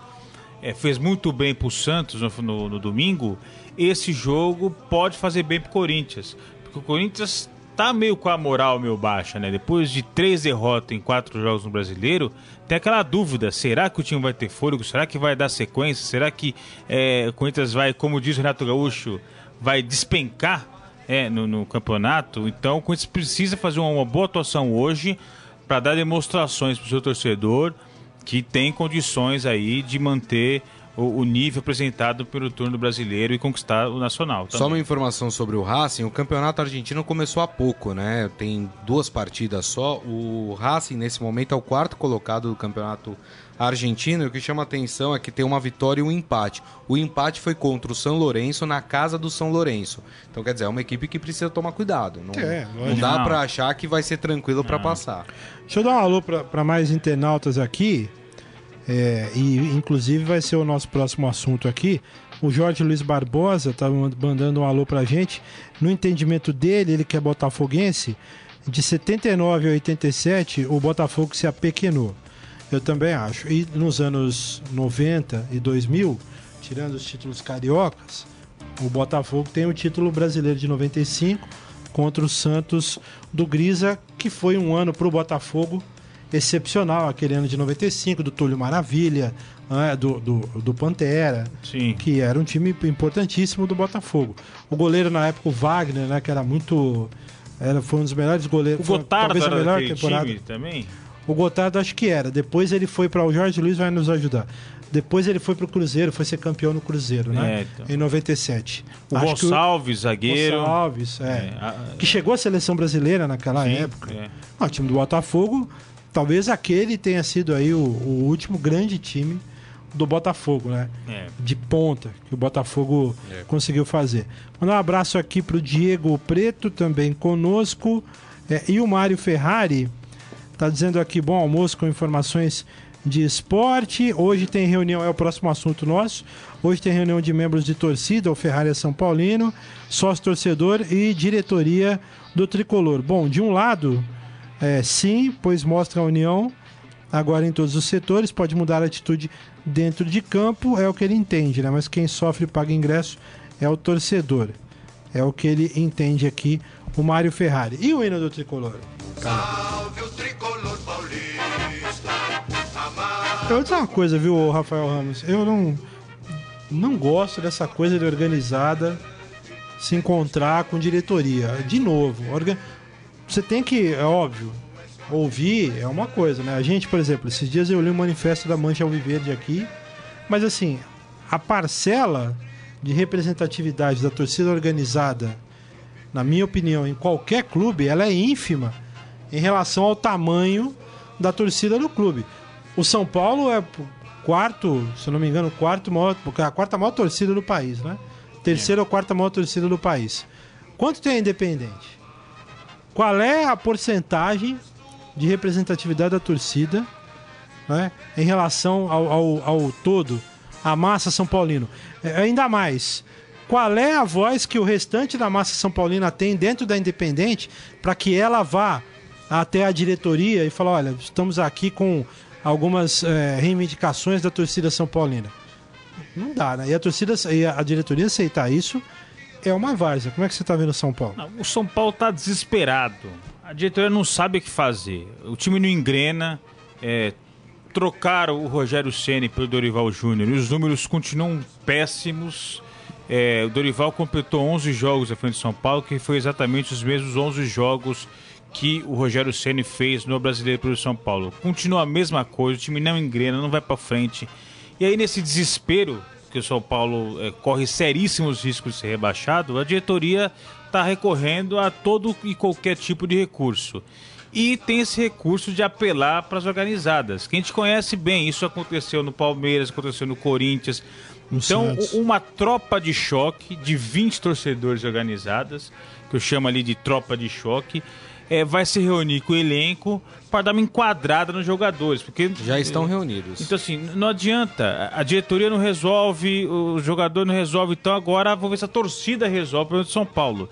é, fez muito bem pro Santos no, no- no domingo, esse jogo pode fazer bem pro Corinthians. Porque o Corinthians tá meio com a moral meio baixa, né? Depois de três derrotas em quatro jogos no brasileiro, tem aquela dúvida: será que o time vai ter fôlego? Será que vai dar sequência? Será que é, o Corinthians vai, como diz o Renato Gaúcho, vai despencar é, no, no campeonato? Então o Corinthians precisa fazer uma, uma boa atuação hoje para dar demonstrações para o seu torcedor que tem condições aí de manter o, o nível apresentado pelo turno brasileiro e conquistar o nacional. Só também. uma informação sobre o Racing, o campeonato argentino começou há pouco, né? Tem duas partidas só. O Racing, nesse momento, é o quarto colocado do campeonato argentino. E o que chama atenção é que tem uma vitória e um empate. O empate foi contra o São Lourenço, na casa do São Lourenço. Então, quer dizer, é uma equipe que precisa tomar cuidado. Não, É, não dá Não. pra achar que vai ser tranquilo pra passar. Deixa eu dar um alô para mais internautas aqui. é, e inclusive vai ser o nosso próximo assunto aqui. O Jorge Luiz Barbosa tá mandando um alô pra gente. No entendimento dele, ele que é botafoguense, de 79 a 87, o Botafogo se apequenou. Eu também acho. E nos anos 90 e 2000, tirando os títulos cariocas, o Botafogo tem o título brasileiro de 95 contra o Santos do Grisa, que foi um ano para o Botafogo excepcional, aquele ano de 95, do Túlio Maravilha, né, do, do, do Pantera, Sim. que era um time importantíssimo do Botafogo. O goleiro na época, o Wagner, né, que era muito. Era, foi um dos melhores goleiros. O foi Gotardo talvez a melhor temporada. time também? O Gotardo acho que era. Depois ele foi para o Jorge Luiz vai nos ajudar. Depois ele foi para o Cruzeiro, foi ser campeão no Cruzeiro, né? É, então. Em 97. O Acho que Gonçalves, zagueiro. Gonçalves, é. É, a- Que chegou à seleção brasileira naquela Sim, época. é. Ah, o time do Botafogo, talvez aquele tenha sido aí o, o último grande time do Botafogo, né? É. De ponta que o Botafogo É. conseguiu fazer. Mandar um abraço aqui pro Diego Preto, também conosco. É, e o Mário Ferrari tá dizendo aqui: bom almoço com informações de esporte. Hoje tem reunião, é o próximo assunto nosso. Hoje tem reunião de membros de torcida, o Ferrari é São Paulino, sócio torcedor e diretoria do tricolor. Bom, de um lado, é, sim, pois mostra a união agora em todos os setores, pode mudar a atitude dentro de campo, é o que ele entende, né? Mas quem sofre e paga ingresso é o torcedor. É o que ele entende aqui, o Mário Ferrari. E o hino do tricolor? Salve o tricolor paulista, amado. Eu vou dizer uma coisa, viu, Rafael Ramos? Eu não, não gosto dessa coisa de organizada se encontrar com diretoria. De novo, orga... você tem que, é óbvio, ouvir é uma coisa, né? A gente, por exemplo, esses dias eu li o manifesto da Mancha Alviverde aqui, mas assim, a parcela de representatividade da torcida organizada, na minha opinião, em qualquer clube, ela é ínfima em relação ao tamanho da torcida do clube. O São Paulo é quarto, se não me engano, quarto maior, a quarta maior torcida do país, né? Terceira ou quarta maior torcida do país. Quanto tem a Independente? Qual é a porcentagem de representatividade da torcida né, em relação ao, ao, ao todo, a massa São Paulino? É, ainda mais, qual é a voz que o restante da massa São Paulina tem dentro da Independente para que ela vá até a diretoria e falar: olha, estamos aqui com algumas é, reivindicações da torcida São Paulina. Não dá, né? E a torcida e a diretoria aceitar isso é uma várzea. Como é que você tá vendo o São Paulo? Não, o São Paulo tá desesperado. A diretoria não sabe o que fazer. O time não engrena. É, trocaram o Rogério Ceni pelo Dorival Júnior e os números continuam péssimos. É, o Dorival completou 11 jogos à frente de São Paulo, que foi exatamente os mesmos 11 jogos que o Rogério Ceni fez no Brasileiro pelo São Paulo. Continua a mesma coisa, o time não engrena, não vai para frente. E aí nesse desespero que o São Paulo é, corre seríssimos riscos de ser rebaixado, a diretoria está recorrendo a todo e qualquer tipo de recurso. E tem esse recurso de apelar para as organizadas, que a gente conhece bem. Isso aconteceu no Palmeiras, aconteceu no Corinthians. Então, uma tropa de choque de 20 torcedores organizadas, que eu chamo ali de tropa de choque, é, vai se reunir com o elenco para dar uma enquadrada nos jogadores. Porque Já estão reunidos. então, assim, não adianta. A a diretoria não resolve, o jogador não resolve. Então, agora vou ver se a torcida resolve para o São Paulo.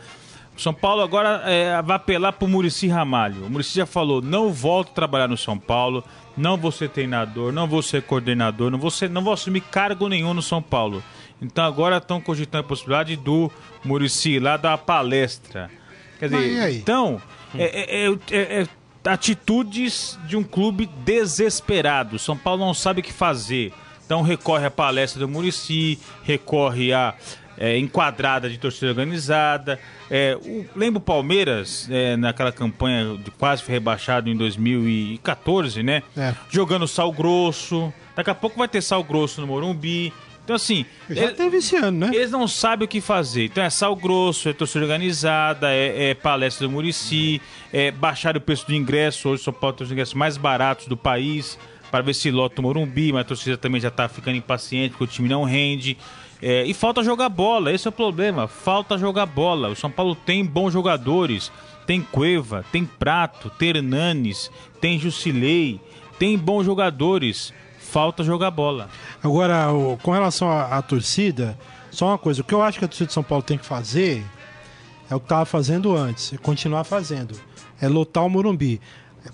O São Paulo agora é, vai apelar para o Murici Ramalho. O Murici já falou: não volto a trabalhar no São Paulo, não vou ser treinador, não vou ser coordenador, não vou, ser, não vou assumir cargo nenhum no São Paulo. Então, agora estão cogitando a possibilidade do Murici lá dar uma palestra. Quer dizer, então, é, é- é- é atitudes de um clube desesperado. São Paulo não sabe o que fazer. Então recorre à palestra do Murici, recorre à é, enquadrada de torcida organizada. É, o, lembra o Palmeiras, é, naquela campanha de quase rebaixado em 2014, né? É. Jogando sal grosso. Daqui a pouco vai ter sal grosso no Morumbi. Então, assim. Já ele- teve esse ano, né? eles não sabem o que fazer. Então é sal grosso, é torcida organizada, é, é palestra do Murici, é baixar o preço do ingresso. Hoje São Paulo tem os ingressos mais baratos do país para ver se lota o Morumbi, mas a torcida também já está ficando impaciente porque o time não rende. É, e falta jogar bola, esse é o problema. Falta jogar bola. O São Paulo tem bons jogadores. Tem Cueva, tem Prato, tem Hernanes, tem Jusilei, tem bons jogadores. Falta jogar bola. Agora, com relação à, à torcida, só uma coisa: o que eu acho que a torcida de São Paulo tem que fazer é o que estava fazendo antes, é continuar fazendo, é lotar o Morumbi.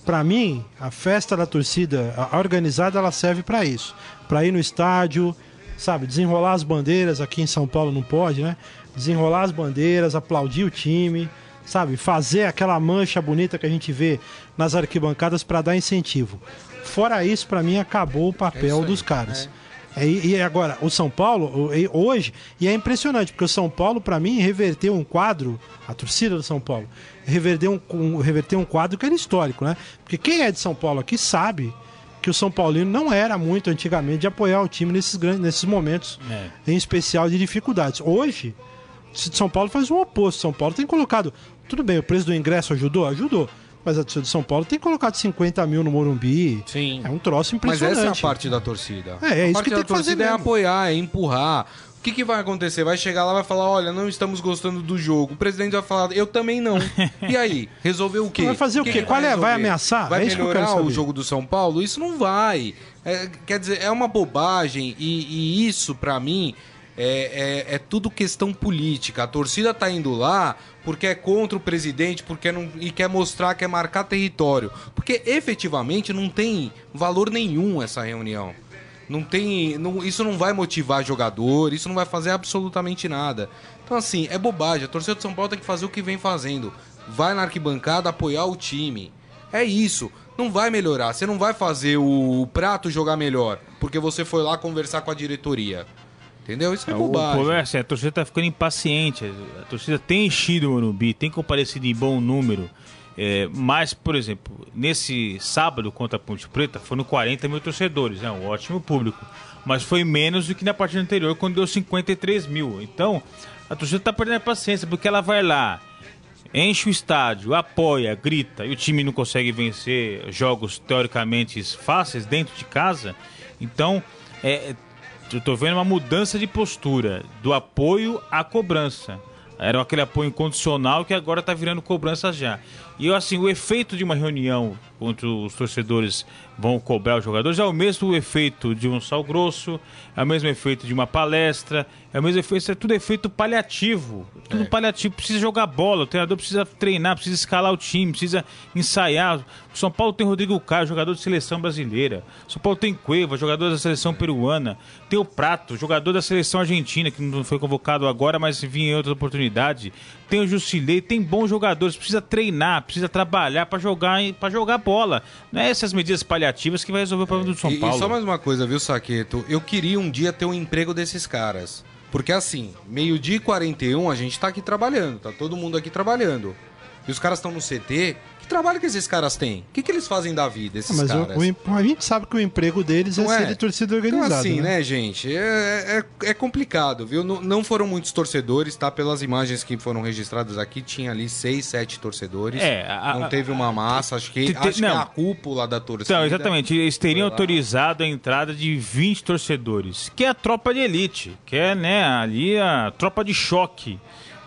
Para mim, a festa da torcida a organizada ela serve para isso, para ir no estádio, sabe, desenrolar as bandeiras. Aqui em São Paulo não pode, né? Desenrolar as bandeiras, aplaudir o time, sabe, fazer aquela mancha bonita que a gente vê nas arquibancadas para dar incentivo. Fora isso, para mim acabou o papel dos caras. É, e e agora, o São Paulo, hoje, e é impressionante, porque o São Paulo, pra mim, reverteu um quadro, a torcida do São Paulo, reverteu um, um- reverteu um quadro que era histórico, né? Porque quem é de São Paulo aqui sabe que o São Paulino não era muito antigamente de apoiar o time nesses, grandes, nesses momentos, É. em especial de dificuldades. Hoje, o São Paulo faz o oposto. São Paulo tem colocado. Tudo bem, o preço do ingresso ajudou? Ajudou. Mas a torcida de São Paulo tem colocado 50 mil no Morumbi. Sim. É um troço Mas impressionante. essa é a parte da torcida. É, é a isso parte que da tem que fazer torcida é mesmo. apoiar, é empurrar. O que, que vai acontecer? Vai chegar lá e vai falar: olha, não estamos gostando do jogo. O presidente vai falar: eu também não. E aí? Resolveu o quê? Vai fazer o quê? que Qual é? Vai ameaçar? Vai É melhorar o jogo do São Paulo? Isso não vai. É, quer dizer, é uma bobagem e, e isso, pra mim, é, é- é tudo questão política. A torcida tá indo lá porque é contra o presidente porque não, e quer mostrar, quer marcar território. Porque efetivamente não tem valor nenhum essa reunião. Não tem. não- isso não vai motivar jogador, isso não vai fazer absolutamente nada. Então, assim, é bobagem. A torcida de São Paulo tem que fazer o que vem fazendo. Vai na arquibancada apoiar o time. É isso. Não vai melhorar. Você não vai fazer o prato jogar melhor porque você foi lá conversar com a diretoria. Entendeu? Isso é, O bobagem. problema é assim, a torcida tá ficando impaciente. A torcida tem enchido o Morumbi, tem comparecido em bom número. É, mas, por exemplo, nesse sábado contra a Ponte Preta foram 40 mil torcedores, né? um ótimo público. Mas foi menos do que na partida anterior, quando deu 53 mil. Então, a torcida está perdendo a paciência, porque ela vai lá, enche o estádio, apoia, grita, e o time não consegue vencer jogos teoricamente fáceis dentro de casa. Então, é, eu tô vendo uma mudança de postura do apoio à cobrança. Era aquele apoio incondicional que agora tá virando cobrança já. E assim, o efeito de uma reunião onde os torcedores vão cobrar os jogadores é o mesmo efeito de um sal grosso, é o mesmo efeito de uma palestra, é o mesmo efeito, é tudo efeito paliativo. Tudo paliativo, precisa jogar bola, o treinador precisa treinar, precisa escalar o time, precisa ensaiar. O São Paulo tem Rodrigo Caio, jogador de seleção brasileira. O São Paulo tem Cueva, jogador da seleção peruana. Tem o Prato, jogador da seleção argentina, que não foi convocado agora, mas vinha em outra oportunidade. Tem o Jusilei, tem bons jogadores, precisa treinar, precisa trabalhar para jogar para jogar bola. Não é essas medidas paliativas que vai resolver o problema do São E, Paulo. e só mais uma coisa, viu, Saqueto? Eu queria um dia ter um emprego desses caras. Porque assim, meio-dia e 41 a gente tá aqui trabalhando, tá todo mundo aqui trabalhando. E os caras estão no CT. Que trabalho que esses caras têm? O que, que eles fazem da vida, esses Mas o- caras? o em- a gente sabe que o emprego deles é Não é? ser de torcida Então, organizada. assim, né? né, gente? É, é, é complicado, viu? Não, não foram muitos torcedores, tá? Pelas imagens que foram registradas aqui, tinha ali seis, sete torcedores. É, a- não teve uma massa, acho que, Te- te- acho que não. é a cúpula da torcida. Então, exatamente. Eles teriam autorizado a entrada de 20 torcedores, que é a tropa de elite, que é né, ali a tropa de choque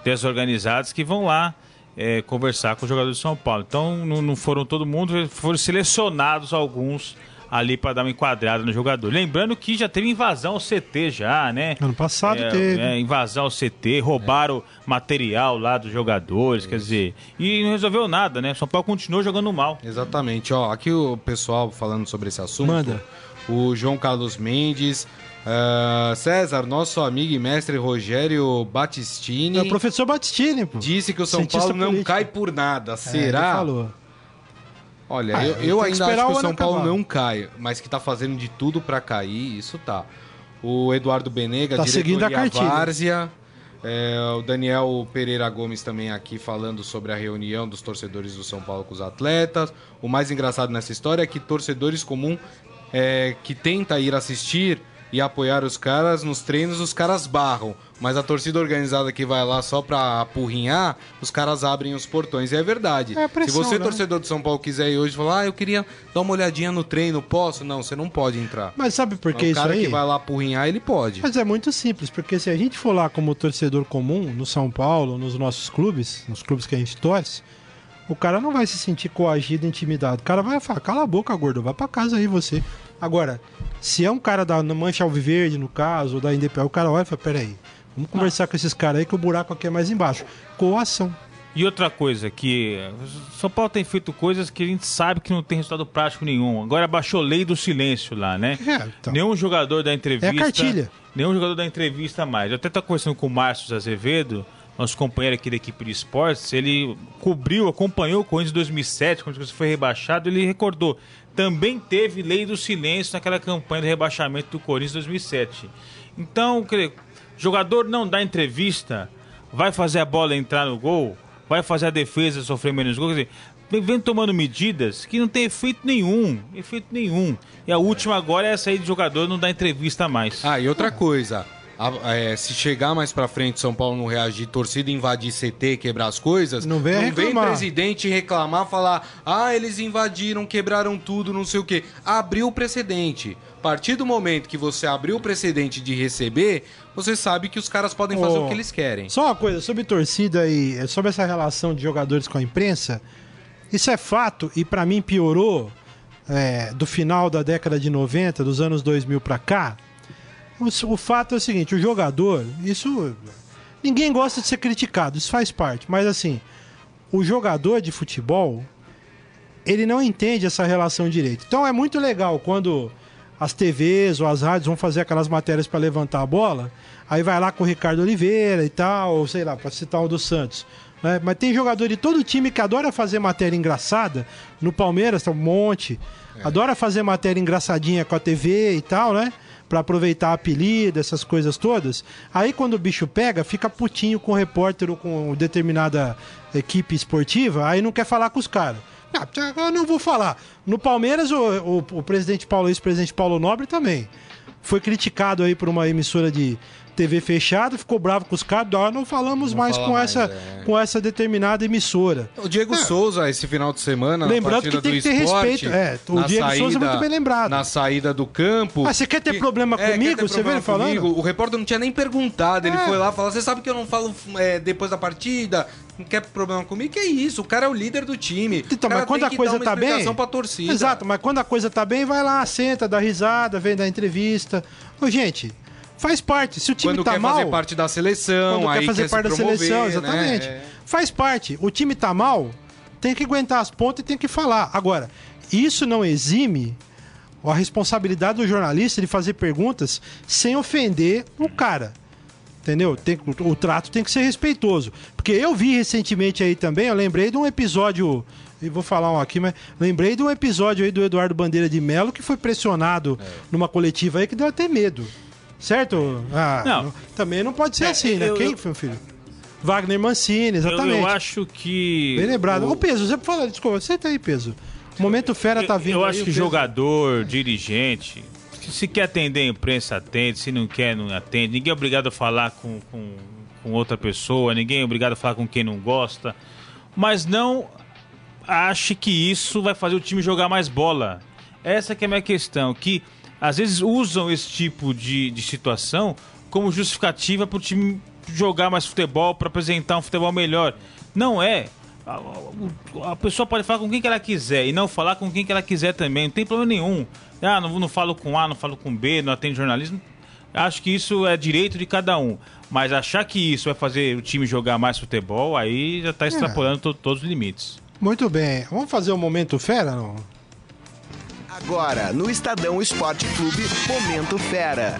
das organizadas que vão lá é, conversar com os jogadores de São Paulo. Então, não, não foram todo mundo, foram selecionados alguns ali para dar uma enquadrada no jogador. Lembrando que já teve invasão ao CT já, né? Ano passado É, teve. é, invasão ao CT, roubaram material lá dos jogadores, quer dizer, e não resolveu nada, né? São Paulo continuou jogando mal. Exatamente, ó. Aqui o pessoal falando sobre esse assunto. Manda. O João Carlos Mendes. Ah, César, nosso amigo e mestre Rogério Battistini. É o professor Batistini, pô. Disse que o São Cientista Paulo não político. cai por nada. É, Será? ele falou. Olha, Ah, eu, eu ainda acho que o o São Paulo acabar. não cai, mas que tá fazendo de tudo pra cair, isso tá. O Eduardo Benega, Tá seguindo a cartilha. Várzea. É, o Daniel Pereira Gomes também aqui falando sobre a reunião dos torcedores do São Paulo com os atletas. O mais engraçado nessa história é que torcedores comum é, que tenta ir assistir e apoiar os caras nos treinos, os caras barram. Mas a torcida organizada que vai lá só pra apurrinhar, os caras abrem os portões. E é verdade. É pressão, Se você, né? torcedor de São Paulo, quiser ir hoje e falar, ah, eu queria dar uma olhadinha no treino, posso? Não, você não pode entrar. Mas sabe por que o isso cara aí? que vai lá apurrinhar, ele pode. Mas é muito simples, porque se a gente for lá como torcedor comum, no São Paulo, nos nossos clubes, nos clubes que a gente torce, o cara não vai se sentir coagido, intimidado. O cara vai falar, cala a boca, gordo, vai pra casa aí você. Agora, se é um cara da Mancha Alviverde, no caso, ou da Independência, o cara olha e fala, peraí, vamos conversar com esses caras aí que o buraco aqui é mais embaixo. Coação. E outra coisa, que São Paulo tem feito coisas que a gente sabe que não tem resultado prático nenhum. Agora baixou a lei do silêncio lá, né? É, então. Nenhum jogador da entrevista. É a cartilha. Nenhum jogador da entrevista mais. Eu até estava conversando com o Márcio Azevedo, nosso companheiro aqui da equipe de esportes. Ele cobriu, acompanhou o Corinthians em 2007, quando você foi rebaixado. Ele recordou. Também teve lei do silêncio naquela campanha de rebaixamento do Corinthians em 2007. Então, jogador não dá entrevista, vai fazer a bola entrar no gol, vai fazer a defesa sofrer menos gol. Quer dizer, vem- vem tomando medidas que não tem efeito nenhum. Efeito nenhum. E a última agora é essa aí de jogador não dar entrevista mais. Ah, e outra coisa. A- é, se chegar mais pra frente, São Paulo não reagir, torcida invadir CT, quebrar as coisas, Não vem reclamar. presidente reclamar, falar, ah, eles invadiram, quebraram tudo, não sei o quê. Abriu o precedente. A partir do momento que você abriu o precedente de receber, você sabe que os caras podem fazer Ô, o que eles querem. Só uma coisa, sobre torcida e eh, sobre essa relação de jogadores com a imprensa, isso é fato e pra mim piorou é, do final da década de 90, dos anos 2000 pra cá. O, o fato é o seguinte, o jogador, isso ninguém gosta de ser criticado, isso faz parte, mas assim, o jogador de futebol, ele não entende essa relação direito. Então é muito legal quando as TVs ou as rádios vão fazer aquelas matérias para levantar a bola, aí vai lá com o Ricardo Oliveira e tal, ou sei lá, para citar o do Santos. né? Mas tem jogador de todo time que adora fazer matéria engraçada. No Palmeiras tem um monte. Adora fazer matéria engraçadinha com a TV e tal, né? Pra aproveitar apelido, essas coisas todas. Aí quando o bicho pega, fica putinho com o repórter ou com determinada equipe esportiva, aí não quer falar com os caras. Ah, eu não vou falar. No Palmeiras, o, o, o presidente Paulo, ex-presidente Paulo Nobre também foi criticado aí por uma emissora de, TV fechada, ficou bravo com os caras, ó, não falamos Não mais fala com mais, essa é. com essa determinada emissora. O Diego Souza, esse final de semana, Lembrando na que tem do que ter esporte, respeito. É, o Diego Souza é muito bem lembrado. Na saída do campo. Ah, você quer ter problema quer comigo? ter Você problema veio falando? comigo? O repórter não tinha nem perguntado. Ele É. foi lá e falou: Você sabe que eu não falo é, depois da partida? Não quer problema comigo? Que é isso? O cara é o líder do time. Então, mas quando tem a que coisa dar uma tá bem. Pra torcida. Exato, mas quando a coisa tá bem, vai lá, senta, dá risada, vem dar entrevista. Ô, gente, faz parte. Se o time Quando tá quer mal. fazer parte da seleção, quando aí quer fazer quer parte se da promover, seleção, né? exatamente. É. Faz parte. O time tá mal, tem que aguentar as pontas e tem que falar. Agora, isso não exime a responsabilidade do jornalista de fazer perguntas sem ofender o cara. Entendeu? Tem- o, o trato tem que ser respeitoso. Porque eu vi recentemente aí também, eu lembrei de um episódio. E vou falar um aqui, mas lembrei de um episódio aí do Eduardo Bandeira de Melo que foi pressionado É. numa coletiva aí que deu até medo. Certo? Ah, Não. Também não pode ser É, assim, né? eu- Quem eu- foi o filho? Wagner Mancini, Eu, exatamente. eu acho que. Bem lembrado. o- Ô, Peso, você fala, desculpa, senta aí, Peso. O momento fera tá Eu- vindo. Eu aí, acho o que Peso- jogador, dirigente, se- se quer atender a imprensa, atende. Se não quer, não atende. Ninguém é obrigado a falar com, com, com outra pessoa. Ninguém é obrigado a falar com quem não gosta. Mas não ache que isso vai fazer o time jogar mais bola. Essa que é a minha questão. Que às vezes usam esse tipo de, de situação como justificativa para o time jogar mais futebol, para apresentar um futebol melhor. Não é. A, a- a pessoa pode falar com quem que ela quiser e não falar com quem que ela quiser também. Não tem problema nenhum. Ah, não, não falo com A, não falo com B, não atende jornalismo. Acho que isso é direito de cada um. Mas achar que isso vai fazer o time jogar mais futebol, aí já está extrapolando to- todos os limites. Muito bem. Vamos fazer o momento fera, não? Agora, no Estadão Esporte Clube, Momento Fera.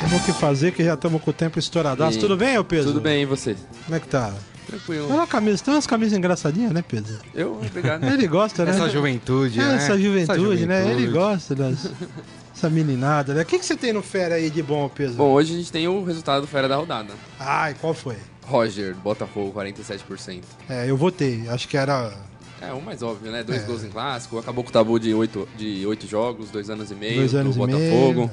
Temos que fazer, que já estamos com o tempo estouradaço. E- Tudo bem, ô Peso? Tudo bem, e você? Como é que tá? Tranquilo. Olha a camisa, tem umas camisas engraçadinhas, né, Pedro? Eu, obrigado. Ele gosta, né? Essa juventude, É, né? essa juventude, né? Ele juventude. gosta das... Essa meninada, né? O que, que você tem no fera aí de bom, Peso? Bom, hoje a gente tem o resultado do Fera da rodada. Ai, qual foi? Roger, Botafogo, 47%. É, eu votei. Acho que era... É, o mais óbvio, né? Dois É. gols em clássico, acabou com o tabu de oito, de oito jogos, dois anos e meio Dois anos e Botafogo. meio.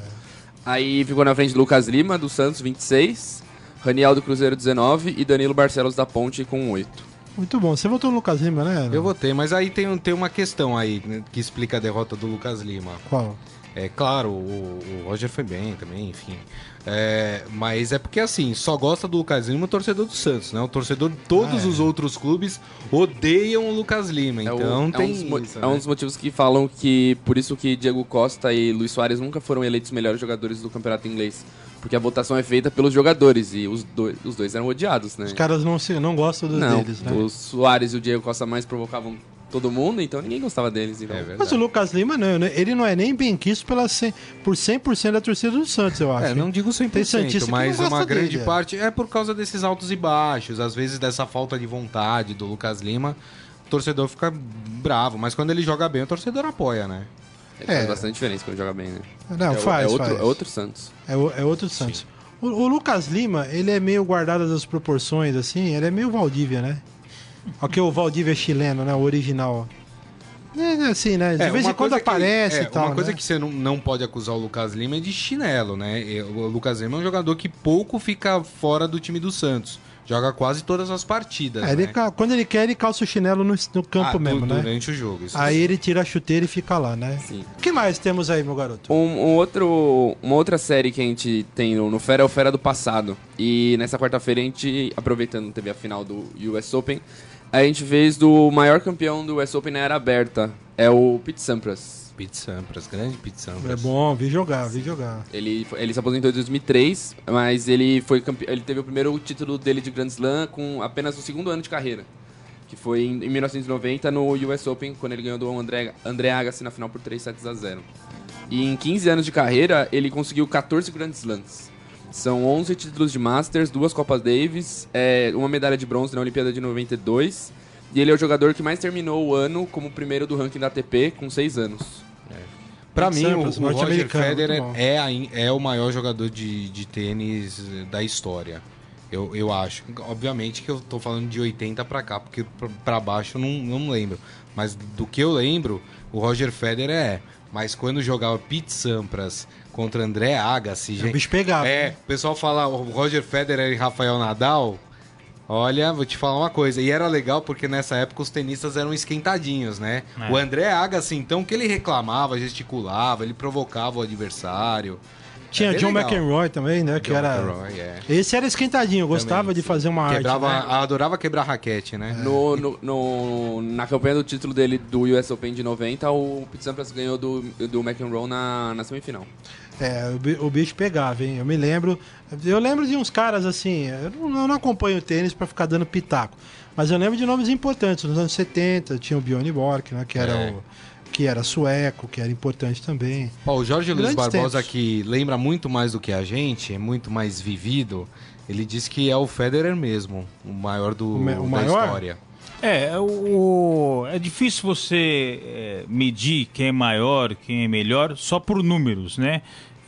Aí ficou na frente Lucas Lima, do Santos, 26, Raniel do Cruzeiro, 19 e Danilo Barcelos da Ponte com 8. Muito bom. Você votou no Lucas Lima, né? Eu votei, mas aí tem, tem uma questão aí né, que explica a derrota do Lucas Lima. Qual? É claro, o, o Roger foi bem também, enfim. É, mas é porque assim, só gosta do Lucas Lima o torcedor do Santos, né? O torcedor de todos Ah, é. os outros clubes odeiam o Lucas Lima. É, o- Então é tem um dos, mo- isso, é né? um dos motivos que falam que por isso que Diego Costa e Luiz Soares nunca foram eleitos melhores jogadores do campeonato inglês. Porque a votação é feita pelos jogadores e os, dois os dois eram odiados, né? Os caras não, se, não gostam dos Não, deles, né? os Soares e o Diego Costa mais provocavam todo mundo, então ninguém gostava deles. Então. É. Mas o Lucas Lima, não, né? ele não é nem bem quisto pela 100, por 100% da torcida do Santos, eu acho. É, não digo 100%, Tem Santista que mas não gosta uma grande dele, é. parte é por causa desses altos e baixos, às vezes dessa falta de vontade do Lucas Lima. O torcedor fica bravo, mas quando ele joga bem, o torcedor apoia, né? Ele É. faz bastante diferença quando joga bem, né? Não, é, faz, é outro, faz. é outro Santos. É, o- é outro Santos. O, o Lucas Lima, ele é meio guardado das proporções, assim, ele é meio Valdívia, né? Porque o Valdívia é chileno, né? O original. É assim, né? De É, vez em quando que- aparece é, e tal. Uma coisa né? que você não, não pode acusar o Lucas Lima é de chinelo, né? O Lucas Lima é um jogador que pouco fica fora do time do Santos. Joga quase todas as partidas. É, ele né? ca- quando ele quer, ele calça o chinelo no, no campo Ah, mesmo, né? Durante o jogo. Isso Aí ele tira a chuteira e fica lá, né? Sim. O que mais temos aí, meu garoto? Um, um outro, uma outra série que a gente tem no, no Fera é o Fera do passado. E nessa quarta-feira a gente, aproveitando teve a final do US Open, a gente fez do maior campeão do US Open na era aberta. É o Pete Sampras. Pete Sampras, grande Pete Sampras. É bom, vi jogar, vi jogar. Ele, foi- ele se aposentou em 2003, mas ele foi campe... ele teve o primeiro título dele de Grand Slam com apenas o segundo ano de carreira, que foi em, em 1990 no US Open, quando ele ganhou do André, André Agassi na final por 3 sets a 0. E em 15 anos de carreira, ele conseguiu 14 Grand Slams. São 11 títulos de Masters, duas Copas Davis, é, uma medalha de bronze na Olimpíada de 92. E ele é o jogador que mais terminou o ano como primeiro do ranking da ATP, com 6 anos. Pra Pete mim, o, Sampras, o Roger Federer é, é o maior jogador de, de tênis eh, da história. Eu, eu acho. Obviamente que eu tô falando de 80 pra cá, porque pra- pra baixo eu não, não lembro. Mas do que eu lembro, o Roger Federer é. Mas quando jogava Pete Sampras contra André Agassi. O gente. bicho pegava. É, o pessoal fala o Roger Federer e Rafael Nadal. Olha, vou te falar uma coisa. E era legal porque nessa época os tenistas eram esquentadinhos, né? É. O André Agassi, então, que ele reclamava, gesticulava, ele provocava o adversário. Tinha É John legal. McEnroy também, né? que John era. McEnroy, é. Esse era esquentadinho, eu gostava Também, de fazer uma Quebrava, arte. né? Adorava quebrar raquete, né? No, no- no- na campanha do título dele do US Open de 90, o Pete Sampras ganhou do, do McEnroe na, na semifinal. É, o bi- o bicho pegava, hein? Eu me lembro. Eu lembro de uns caras assim. Eu não, acompanho o tênis pra ficar dando pitaco. Mas eu lembro de nomes importantes. Nos anos 70 tinha o Bjorn Borg, né? Que era, É. o, que era sueco, que era importante também. Ó, o Jorge Luiz Barbosa, tempos. que lembra muito mais do que a gente, é muito mais vivido, ele diz que é o Federer mesmo, o maior do, O da maior? história. É, o, é difícil você é, medir quem é maior, quem é melhor, só por números, né?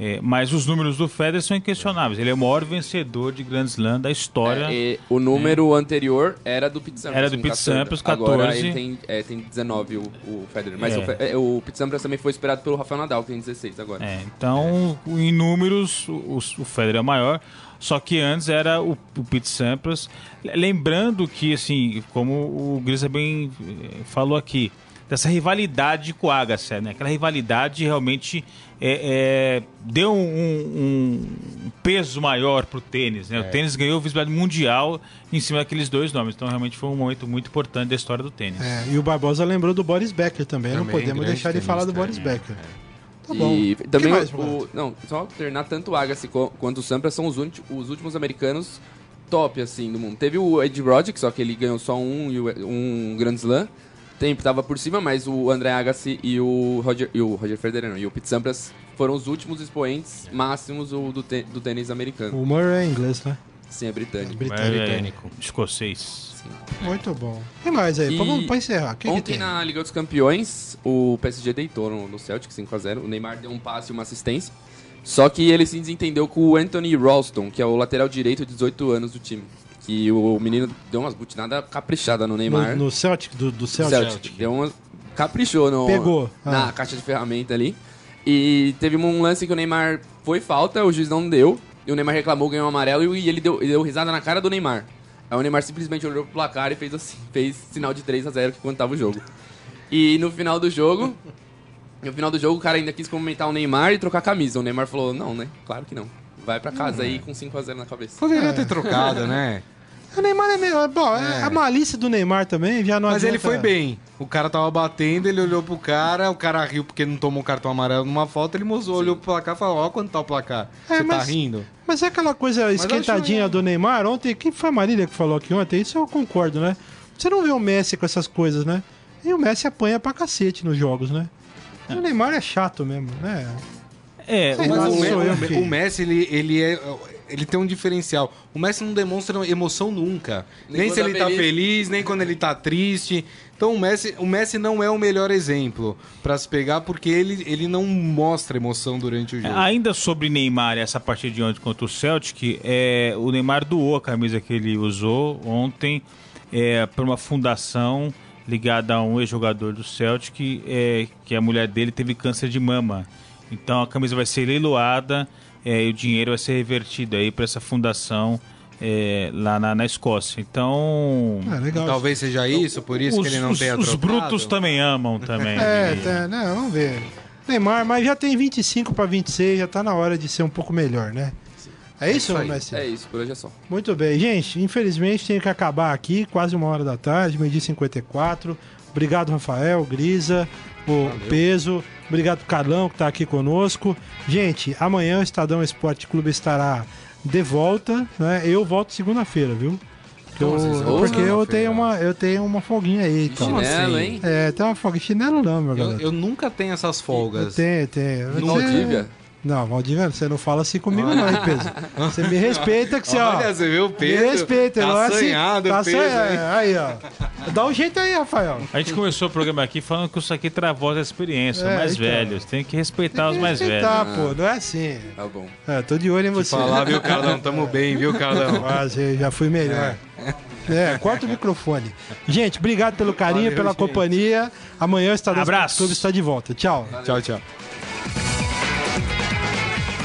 É, mas os números do Federer são inquestionáveis. Ele é o maior vencedor de Grand Slam da história. É, o número anterior era do Pete Sampras. Era do Pete 14. Sampras, Agora 14. ele tem, é, tem 19, o, o Federer. Mas É. o, é, o Pete Sampras também foi esperado pelo Rafael Nadal, que tem 16 agora. É, então, em números, o, o Federer é maior. Só que antes era o, o Pete Sampras. Lembrando que, assim, como o Grisa bem falou aqui, dessa rivalidade com o Agassi, né? Aquela rivalidade realmente é, é, deu um, um peso maior pro tênis, né? O tênis ganhou visibilidade mundial em cima daqueles dois nomes. Então, realmente foi um momento muito importante da história do tênis. É, e o Barbosa lembrou do Boris Becker também. não Também, podemos grande deixar de falar do Boris tenista, Becker. Tá bom. E também mais, o, não, só terminar tanto o Agassi quanto o Sampras são os, últimos- os últimos americanos top assim do mundo. Teve o Ed Roddick, só que ele ganhou só um um Grand Slam. Tempo tava por cima, mas o André Agassi e o Roger e o Roger Federer não, e o Pete Sampras foram os últimos expoentes máximos do, do, tê- do tênis americano. O Murray é inglês, né? Sim, é britânico. Britânico. Britânico. Escocês. Muito bom. O que mais aí? E Pô, vamos pra encerrar. Que, que Ontem tem? na Liga dos Campeões, o PSG deitou no, no Celtic 5x0. O Neymar deu um passe e uma assistência. Só que ele se desentendeu com o Anthony Ralston, que é o lateral direito de 18 anos do time. Que o menino deu umas butinadas caprichadas no Neymar. No, no Celtic, do, do Celtic. Celtic. Deu uma, caprichou no, Pegou. na Ah. caixa de ferramenta ali. E teve um lance que o Neymar foi falta, o juiz não deu. E o Neymar reclamou, ganhou um amarelo e ele deu, ele deu risada na cara do Neymar. Aí o Neymar simplesmente olhou pro placar e fez assim, fez sinal de 3 a 0 que quando tava o jogo. E no final do jogo, no final do jogo o cara ainda quis comentar o Neymar e trocar a camisa. O Neymar falou: "Não, né? Claro que não. Vai pra casa aí com 5 a 0 na cabeça". Poderia ter trocado, né? O Neymar é meio. Bom, é, a malícia do Neymar também já não Mas ele adianta- foi bem. O cara tava batendo, ele olhou pro cara, o cara riu porque não tomou um cartão amarelo numa falta, ele mostrou, olhou pro placar e falou, ó quanto tá o placar. É, Você tá mas- rindo? Mas é aquela coisa esquentadinha do Neymar. Ontem, quem foi a Marília que falou aqui ontem? Isso eu concordo, né? Você não vê o Messi com essas coisas, né? E o Messi apanha pra cacete nos jogos, né? O Neymar é chato mesmo, né? É, Mas o, o- que- o Messi, ele, ele é. Ele tem um diferencial. O Messi não demonstra emoção nunca. Nem Nem, se tá ele tá feliz. feliz, nem quando ele tá triste. Então o Messi, o Messi não é o melhor exemplo pra se pegar, porque ele, ele não mostra emoção durante o jogo. Ainda sobre Neymar, essa partida de ontem contra o Celtic, é, o Neymar doou a camisa que ele usou ontem é, para uma fundação ligada a um ex-jogador do Celtic, é, que a mulher dele teve câncer de mama. Então a camisa vai ser leiloada é, e o dinheiro vai ser revertido aí para essa fundação é, lá na, na Escócia. Então É legal. Talvez seja isso, por isso os, que ele não os- tenha os trocado. brutos também amam também. É, tá, não, vamos ver. Neymar, mas já tem 25 pra 26, já tá na hora de ser um pouco melhor, né? É isso, isso aí. Messi? É isso, por hoje é só. Muito bem. Gente, infelizmente tem que acabar aqui, quase uma hora da tarde, meio-dia e 54. Obrigado, Rafael, Grisa, o Peso. Obrigado, Carlão, que está aqui conosco. Gente, amanhã o Estadão Esporte Clube estará de volta. Né? Eu volto segunda-feira, viu? Eu- Como vocês vão porque eu tenho, uma, eu tenho uma folguinha aí. Então. Chinelo, assim? hein? É, tem uma folga. Chinelo não, meu Eu, garoto. eu nunca tenho essas Eu folgas. tenho, tenho. No Valdívia? Não, Valdívia, você não fala assim comigo não, hein, Peso? Você me respeita que você, ó... Olha, você viu o Me peso? respeita, tá não é assim. tá peso, hein? Aí, ó. Dá um jeito aí, Rafael. A gente começou o programa aqui falando que isso aqui travou a experiência, É, mais então. velhos. Tem que respeitar os mais velhos. Tá, pô, não é assim. Tá bom. É, tô de olho em você. Falar, viu, Carlão? Tamo bem, viu, Carlão? Quase, já fui melhor. É, corta o microfone. Gente, obrigado pelo carinho, Valeu, pela gente. companhia. Amanhã o Estadão Clube está de volta. Tchau. Tchau, tchau.